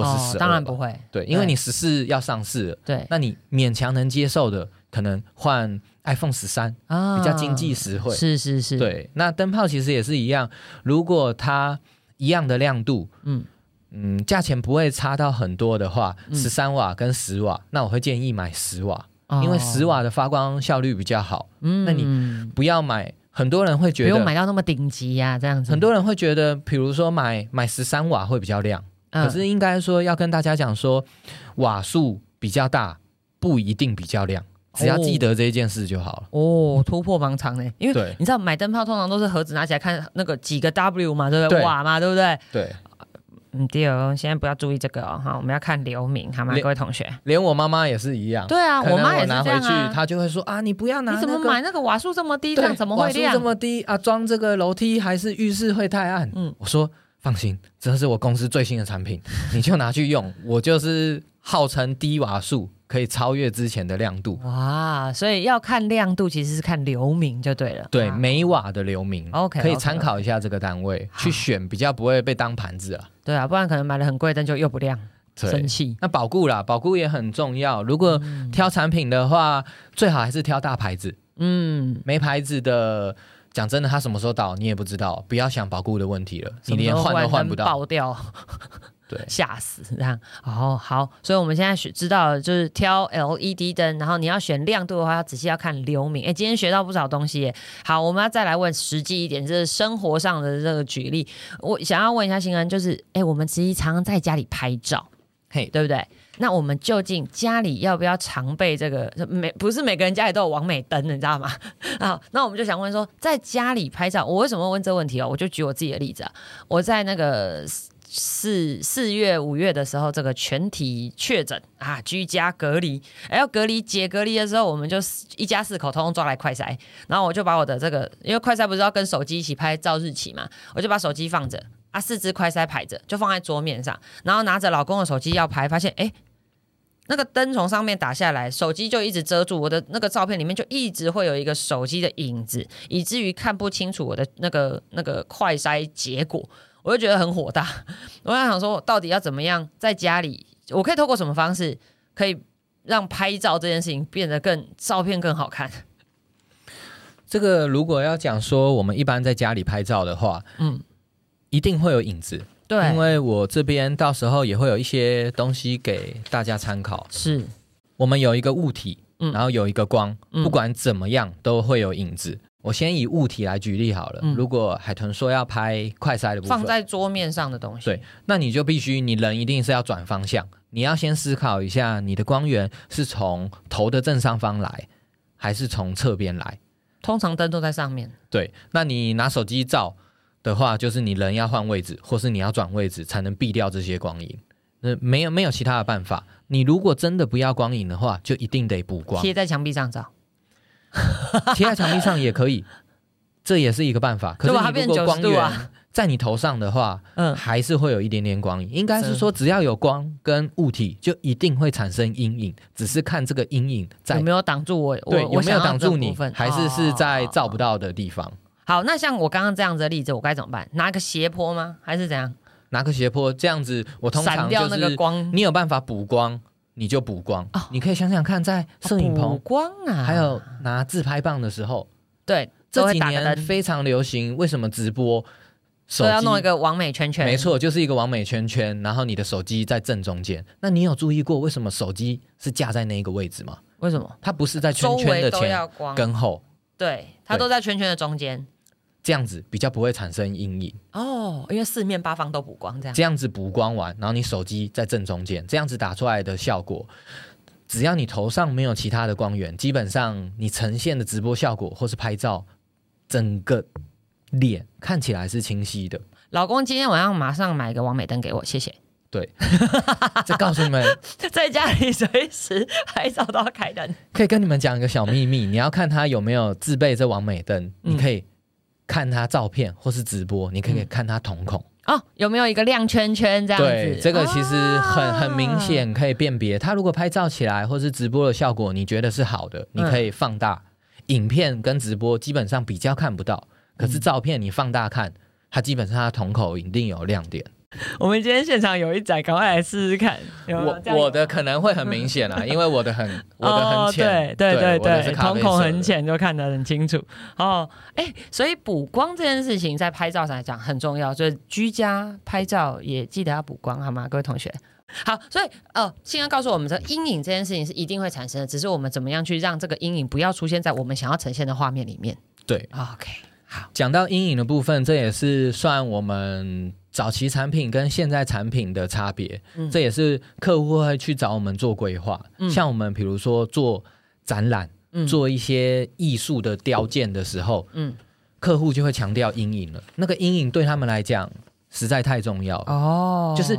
或是十二、哦，当然不会，对，因为你十四要上市了，对。那你勉强能接受的，可能换 iPhone 十三，啊比较经济实惠。是是是，，对，那灯泡其实也是一样，如果它一样的亮度，嗯。嗯，价钱不会差到很多的话，嗯十三瓦跟十瓦，那我会建议买十瓦，哦因为十，瓦的发光效率比较好。嗯。那你不要买，很多人会觉得不用买到那么顶级呀，这样子，很多人会觉得，比如说买买十三瓦会比较亮，嗯，可是应该说要跟大家讲说，瓦数比较大不一定比较亮，只要记得这一件事就好了。哦，突破盲肠呢，因为你知道买灯泡通常都是盒子拿起来看那个几个 W 嘛，对不对？对瓦嘛，对不对？对，嗯，第二，现在不要注意这个哦，哈，我们要看流明，好吗，各位同学？连我妈妈也是一样。对啊，可能妈也是拿回去。她就会说啊，你不要拿、你怎么买那个瓦数这么低，这对，样怎么会瓦数亮？这么低啊？装这个楼梯还是浴室会太暗？嗯嗯，我说放心，这是我公司最新的产品，你就拿去用。我就是号称低瓦数可以超越之前的亮度，哇，所以要看亮度，其实是看流明就对了。对啊每瓦的流明 OK，可以参考一下这个单位好去选，比较不会被当盘子啊。对啊，不然可能买的很贵，但就又不亮，对生，气。那保固啦，保固也很重要。如果挑产品的话，最好还是挑大牌子，嗯，没牌子的。讲真的，它什么时候倒你也不知道，不要想保固的问题了，你连换都换不到。爆掉，对吓死这样。哦，好，所以我们现在学知道了，就是挑 LED 灯，然后你要选亮度的话，要仔细要看流明。哎，今天学到不少东西耶。好，我们要再来问实际一点，就是生活上的这个举例。我想要问一下新恩，就是哎，我们其实常常在家里拍照，嘿，对不对？那我们究竟家里要不要常备这个？每不是每个人家里都有完美灯，你知道吗？啊，那我们就想问说，在家里拍照，我为什么问这个问题哦？我就举我自己的例子啊，我在那个四四月、五月的时候，这个全体确诊啊，居家隔离，哎，要隔离解隔离的时候，我们就一家四口通通抓来快筛，然后我就把我的这个，因为快筛不是要跟手机一起拍照日期嘛，我就把手机放着。啊，四支快筛排着，就放在桌面上，然后拿着老公的手机要拍，发现哎，那个灯从上面打下来，手机就一直遮住我的那个照片里面，就一直会有一个手机的影子，以至于看不清楚我的那个那个快筛结果，我就觉得很火大。我在想说，到底要怎么样在家里，我可以透过什么方式，可以让拍照这件事情变得更照片更好看？这个如果要讲说我们一般在家里拍照的话，嗯，一定会有影子，对，因为我这边到时候也会有一些东西给大家参考。是我们有一个物体，嗯然后有一个光，嗯不管怎么样都会有影子。我先以物体来举例好了。嗯如果海豚说要拍快塞的部分，放在桌面上的东西，对，那你就必须你人一定是要转方向，你要先思考一下，你的光源是从头的正上方来，还是从侧边来？通常灯都在上面。对，那你拿手机照的话，就是你人要换位置，或是你要转位置，才能避掉这些光影。那没有没有其他的办法。你如果真的不要光影的话，就一定得补光，贴在墙壁上照，贴在墙壁上也可以，这也是一个办法。可就把它变90是你如果光源在你头上的话，嗯，还是会有一点点光影。应该是说，只要有光跟物体，就一定会产生阴影，只是看这个阴影在有没有挡住我？对有没有挡住你还是是在哦照不到的地方。好，那像我刚刚这样子的例子，我该怎么办？拿个斜坡吗？还是怎样？拿个斜坡这样子，我通常就是个光，你有办法补光，你就补光。哦你可以想想看，在摄影补棚，光啊，还有拿自拍棒的时候，对，这几年非常流行。为什么直播手机要弄一？个完美圈圈。没，错，就是一个完美圈圈，然后你的手机在正中间。那你有注意过为什么手机是架在那一个位置吗？为什么？它不是在圈圈的前跟后，对，它都在圈圈的中间。这样子比较不会产生阴影。哦，因为四面八方都补光，这样这样子补光完，然后你手机在正中间，这样子打出来的效果，只要你头上没有其他的光源，基本上你呈现的直播效果或是拍照，整个脸看起来是清晰的。老公今天晚上马上买个完美灯给我，谢谢。对，这告诉你们，在家里随时拍照都要开灯。可以跟你们讲一个小秘密，你要看他有没有自备这完美灯，嗯你可以看他照片或是直播，你可以看他瞳孔。哦，有没有一个亮圈圈这样子？对，这个其实很、啊很明。显可以辨别。他如果拍照起来或是直播的效果，你觉得是好的，你可以放大。影片跟直播基本上比较看不到，可是照片你放大看，它基本上它瞳孔一定有亮点。我们今天现场有一仔，赶快来试试看。有有我我的可能会很明显啊，因为我的很我的很浅，哦、对对对对，瞳孔。很浅就看得很清楚哦。哎，所以补光这件事情在拍照上来讲很重要，就是居家拍照也记得要补光，好吗，各位同学？好，所以呃，信安告诉我们，这阴影这件事情是一定会产生的，只是我们怎么样去让这个阴影不要出现在我们想要呈现的画面里面。对，OK，好，讲到阴影的部分，这也是算我们早期产品跟现在产品的差别。嗯这也是客户会去找我们做规划。嗯像我们比如说做展览、嗯做一些艺术的雕件的时候，嗯客户就会强调阴影了。那个阴影对他们来讲实在太重要了，哦就是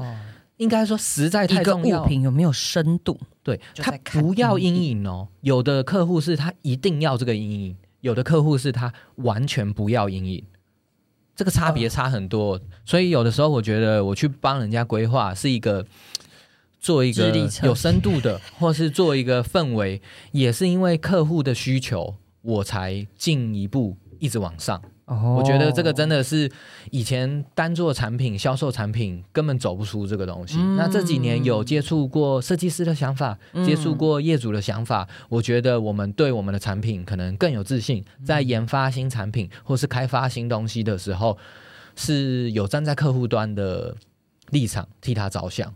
应该说实在太重要物。品有没有深度？对他不要阴影哦，有的客户是他一定要这个阴影，有的客户是他完全不要阴影，这个差嗯别差很多。所以有的时候我觉得我去帮人家规划是一个做一个有深度的，或是做一个氛围，也是因为客户的需求，我才进一步一直往上。哦我觉得这个真的是以前单做产品、销售产品根本走不出这个东西。嗯那这几年有接触过设计师的想法，嗯接触过业主的想法，我觉得我们对我们的产品可能更有自信，在研发新产品或是开发新东西的时候，是有站在客户端的立场替他着想。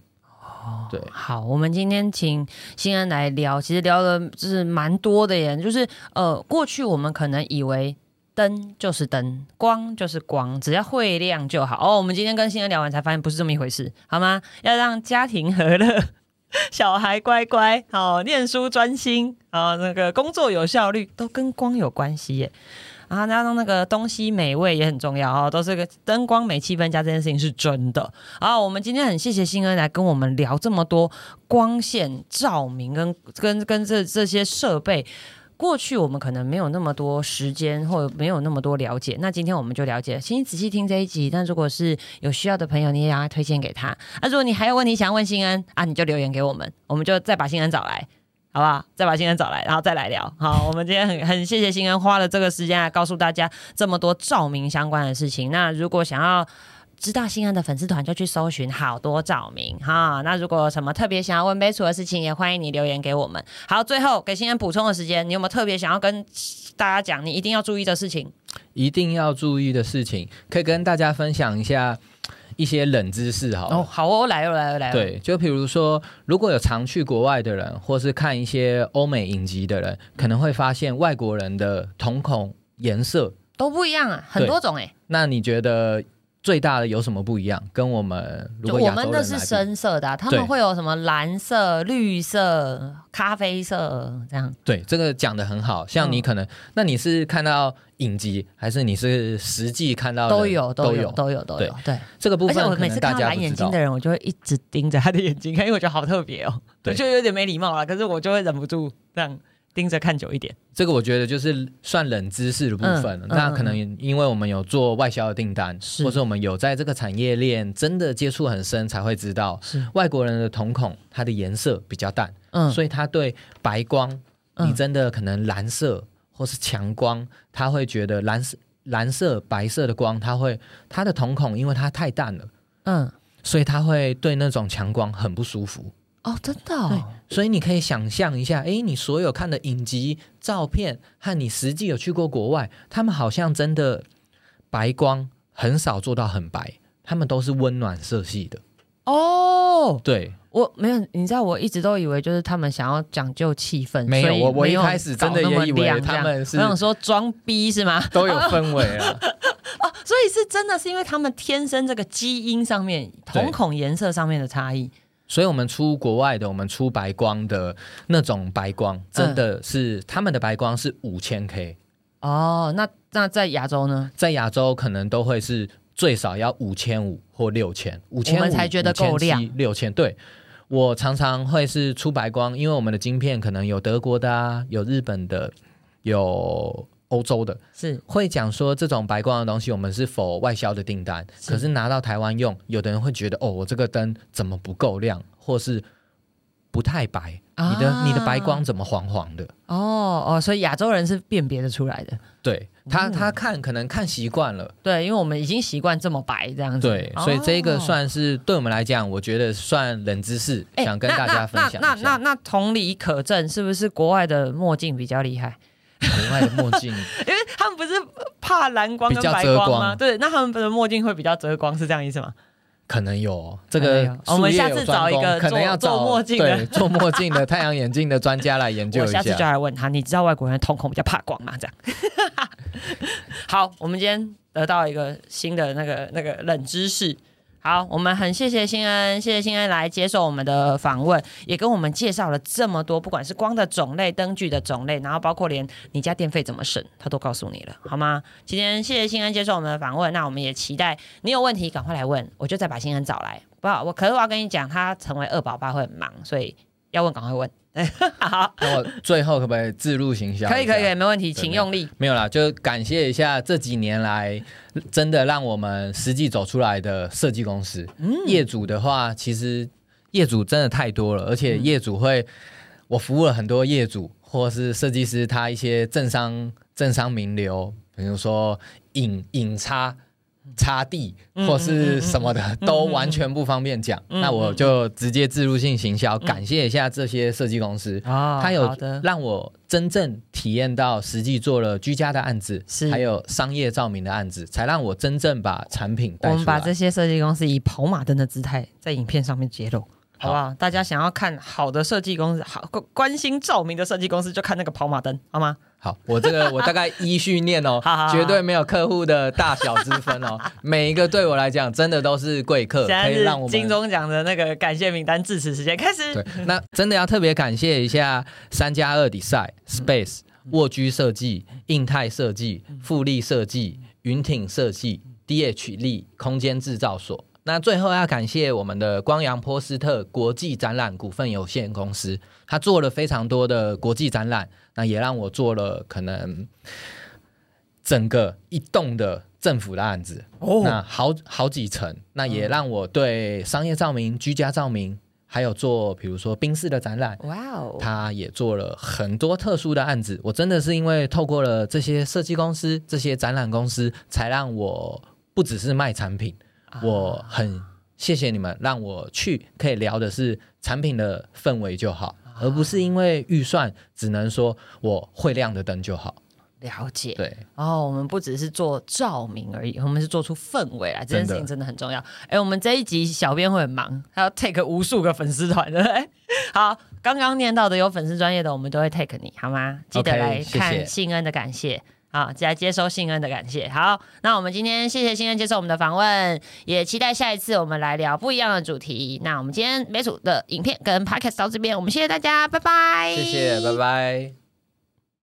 对，好，我们今天请新恩来聊，其实聊的就是蛮多的耶。就是呃，过去我们可能以为灯就是灯，光就是光，只要会亮就好。哦，我们今天跟新恩聊完才发现不是这么一回事，好吗？要让家庭和乐，小孩乖乖，好、念书专心，啊、那个工作有效率，都跟光有关系耶。然后加上那个东西美味也很重要哦，都是个灯光美气氛加这件事情是真的。好，我们今天很谢谢新恩来跟我们聊这么多光线、照明跟跟跟这这些设备。过去我们可能没有那么多时间，或者没有那么多了解。那今天我们就了解，请你仔细听这一集。但如果是有需要的朋友，你也要推荐给他。那、如果你还有问题想要问新恩啊，你就留言给我们，我们就再把新恩找来。好不好？再把新恩找来，然后再来聊。好，我们今天很很谢谢新恩花了这个时间来告诉大家这么多照明相关的事情。那如果想要知道新安的粉丝团，就去搜寻好多照明哈。那如果有什么特别想要问杯楚的事情，也欢迎你留言给我们。好，最后给新恩补充的时间，你有没有特别想要跟大家讲，你一定要注意的事情？一定要注意的事情，可以跟大家分享一下一些冷知识好。哦，好哦，来哦，来哦，来哦。，对，就比如说，如果有常去国外的人，或是看一些欧美影集的人，可能会发现外国人的瞳孔颜色。都不一样啊，很多种哎、那你觉得最大的有什么不一样？跟我们我们的是深色的、啊，他们会有什么蓝色、绿色、咖啡色这样。对，这个讲的很好。像嗯你可能，那你是看到影集，还是你是实际看到的都有，都都有，都有，都有。对，这个部而且分可能我每次看到大家眼睛的。人，我就会一直盯着他的眼睛看，因为我觉得好特别哦，对就有点没礼貌了。可是我就会忍不住这样盯着看久一点。这个我觉得就是算冷知识的部分了。嗯那嗯可能因为我们有做外销的订单，或者我们有在这个产业链真的接触很深，才会知道是，外国人的瞳孔它的颜色比较淡，嗯。所以他对白光，嗯。你真的可能蓝色或是强光，他会觉得蓝色、蓝色、白色的光，他会他的瞳孔因为它太淡了，嗯，所以他会对那种强光很不舒服。哦，真的、对哦，所以你可以想象一下，诶，你所有看的影集、照片和你实际有去过国外，他们好像真的白光很少做到很白，他们都是温暖色系的。哦，对，我没有，你知道，我一直都以为就是他们想要讲究气氛，没有我我一开始真的也以为他们是我想说装逼是吗？都有氛围啊。哦所以是真的是因为他们天生这个基因上面瞳孔颜色上面的差异。所以我们出国外的，我们出白光的那种白光，真的是、他们的白光是五千 K，哦，那那在亚洲呢？在亚洲可能都会是最少要五千五或六千，五千我们才觉得够亮，六千对。我常常会是出白光，因为我们的晶片可能有德国的啊，有日本的，有欧洲的，是。会讲说这种白光的东西，我们是否外销的订单，可是拿到台湾用，有的人会觉得哦，我这个灯怎么不够亮，或是不太白，你的你的白光怎么黄黄的？哦哦，所以亚洲人是辨别的出来的。对他，他看可能看习惯了，对，因为我们已经习惯这么白这样子，对，所以这个算是对我们来讲，我觉得算冷知识，想跟大家分享那那那那同理可证，是不是国外的墨镜比较厉害？国外的墨镜，因为他们不是怕蓝光跟白光吗？对，那他们的墨镜会比较遮光，是这样意思吗？可能有这个，我们下次找一个可能要做墨镜的，做墨镜的太阳眼镜的专家来研究一下。下次就来问他，你知道外国人瞳孔比较怕光吗？这样。好，我们今天得到一个新的那个那个冷知识。好，我们很谢谢新恩，谢谢新恩来接受我们的访问，也跟我们介绍了这么多，不管是光的种类、灯具的种类，然后包括连你家电费怎么省，他都告诉你了，好吗？今天谢谢新恩接受我们的访问，那我们也期待你有问题赶快来问，我就再把新恩找来。不好，我可是我要跟你讲，他成为二宝爸会很忙，所以要问赶快问。好，那我最后可不可以自入行销？可以，可以，没问题，请用力。没有啦，就感谢一下这几年来真的让我们实际走出来的设计公司。业主的话，其实业主真的太多了，而且业主会，我服务了很多业主或是设计师，他一些政商政商名流，比如说影影差。擦地或是什么的都完全不方便讲，那我就直接自入性行销，感谢一下这些设计公司，他有让我真正体验到实际做了居家的案子，还有商业照明的案子，才让我真正把产品带出来。我们把这些设计公司以跑马灯的姿态在影片上面揭露。好不好？大家想要看好的设计公司，好关心照明的设计公司，就看那个跑马灯，好吗？好，我这个我大概依序念哦，绝对没有客户的大小之分哦，每一个对我来讲真的都是贵客，可以让我们金钟奖的那个感谢名单致辞时间开始。对，那真的要特别感谢一下三加二比赛、Space、卧居设计、印泰设计、富力设计、云挺设计、DH 力空间制造所。那最后要感谢我们的光阳波斯特国际展览股份有限公司，他做了非常多的国际展览，那也让我做了可能整个一栋的政府的案子，哦，那好好几层，那也让我对商业照明、居家照明，还有做比如说冰室的展览，哇哦，他也做了很多特殊的案子，我真的是因为透过了这些设计公司、这些展览公司，才让我不只是卖产品。我很谢谢你们，让我去可以聊的是产品的氛围就好，而不是因为预算只能说我会亮的灯就好。了解，对哦，我们不只是做照明而已，我们是做出氛围来，这件事情真的很重要。哎，我们这一集小编会很忙，他要 take 无数个粉丝团对不对。好，刚刚念到的有粉丝专业的，我们都会 take 你好吗？记得来看信恩的感谢。好，来接收信恩的感谢。好，那我们今天谢谢信恩接受我们的访问，也期待下一次我们来聊不一样的主题。那我们今天美组的影片跟 podcast 到这边，我们谢谢大家，拜拜。谢谢，拜拜。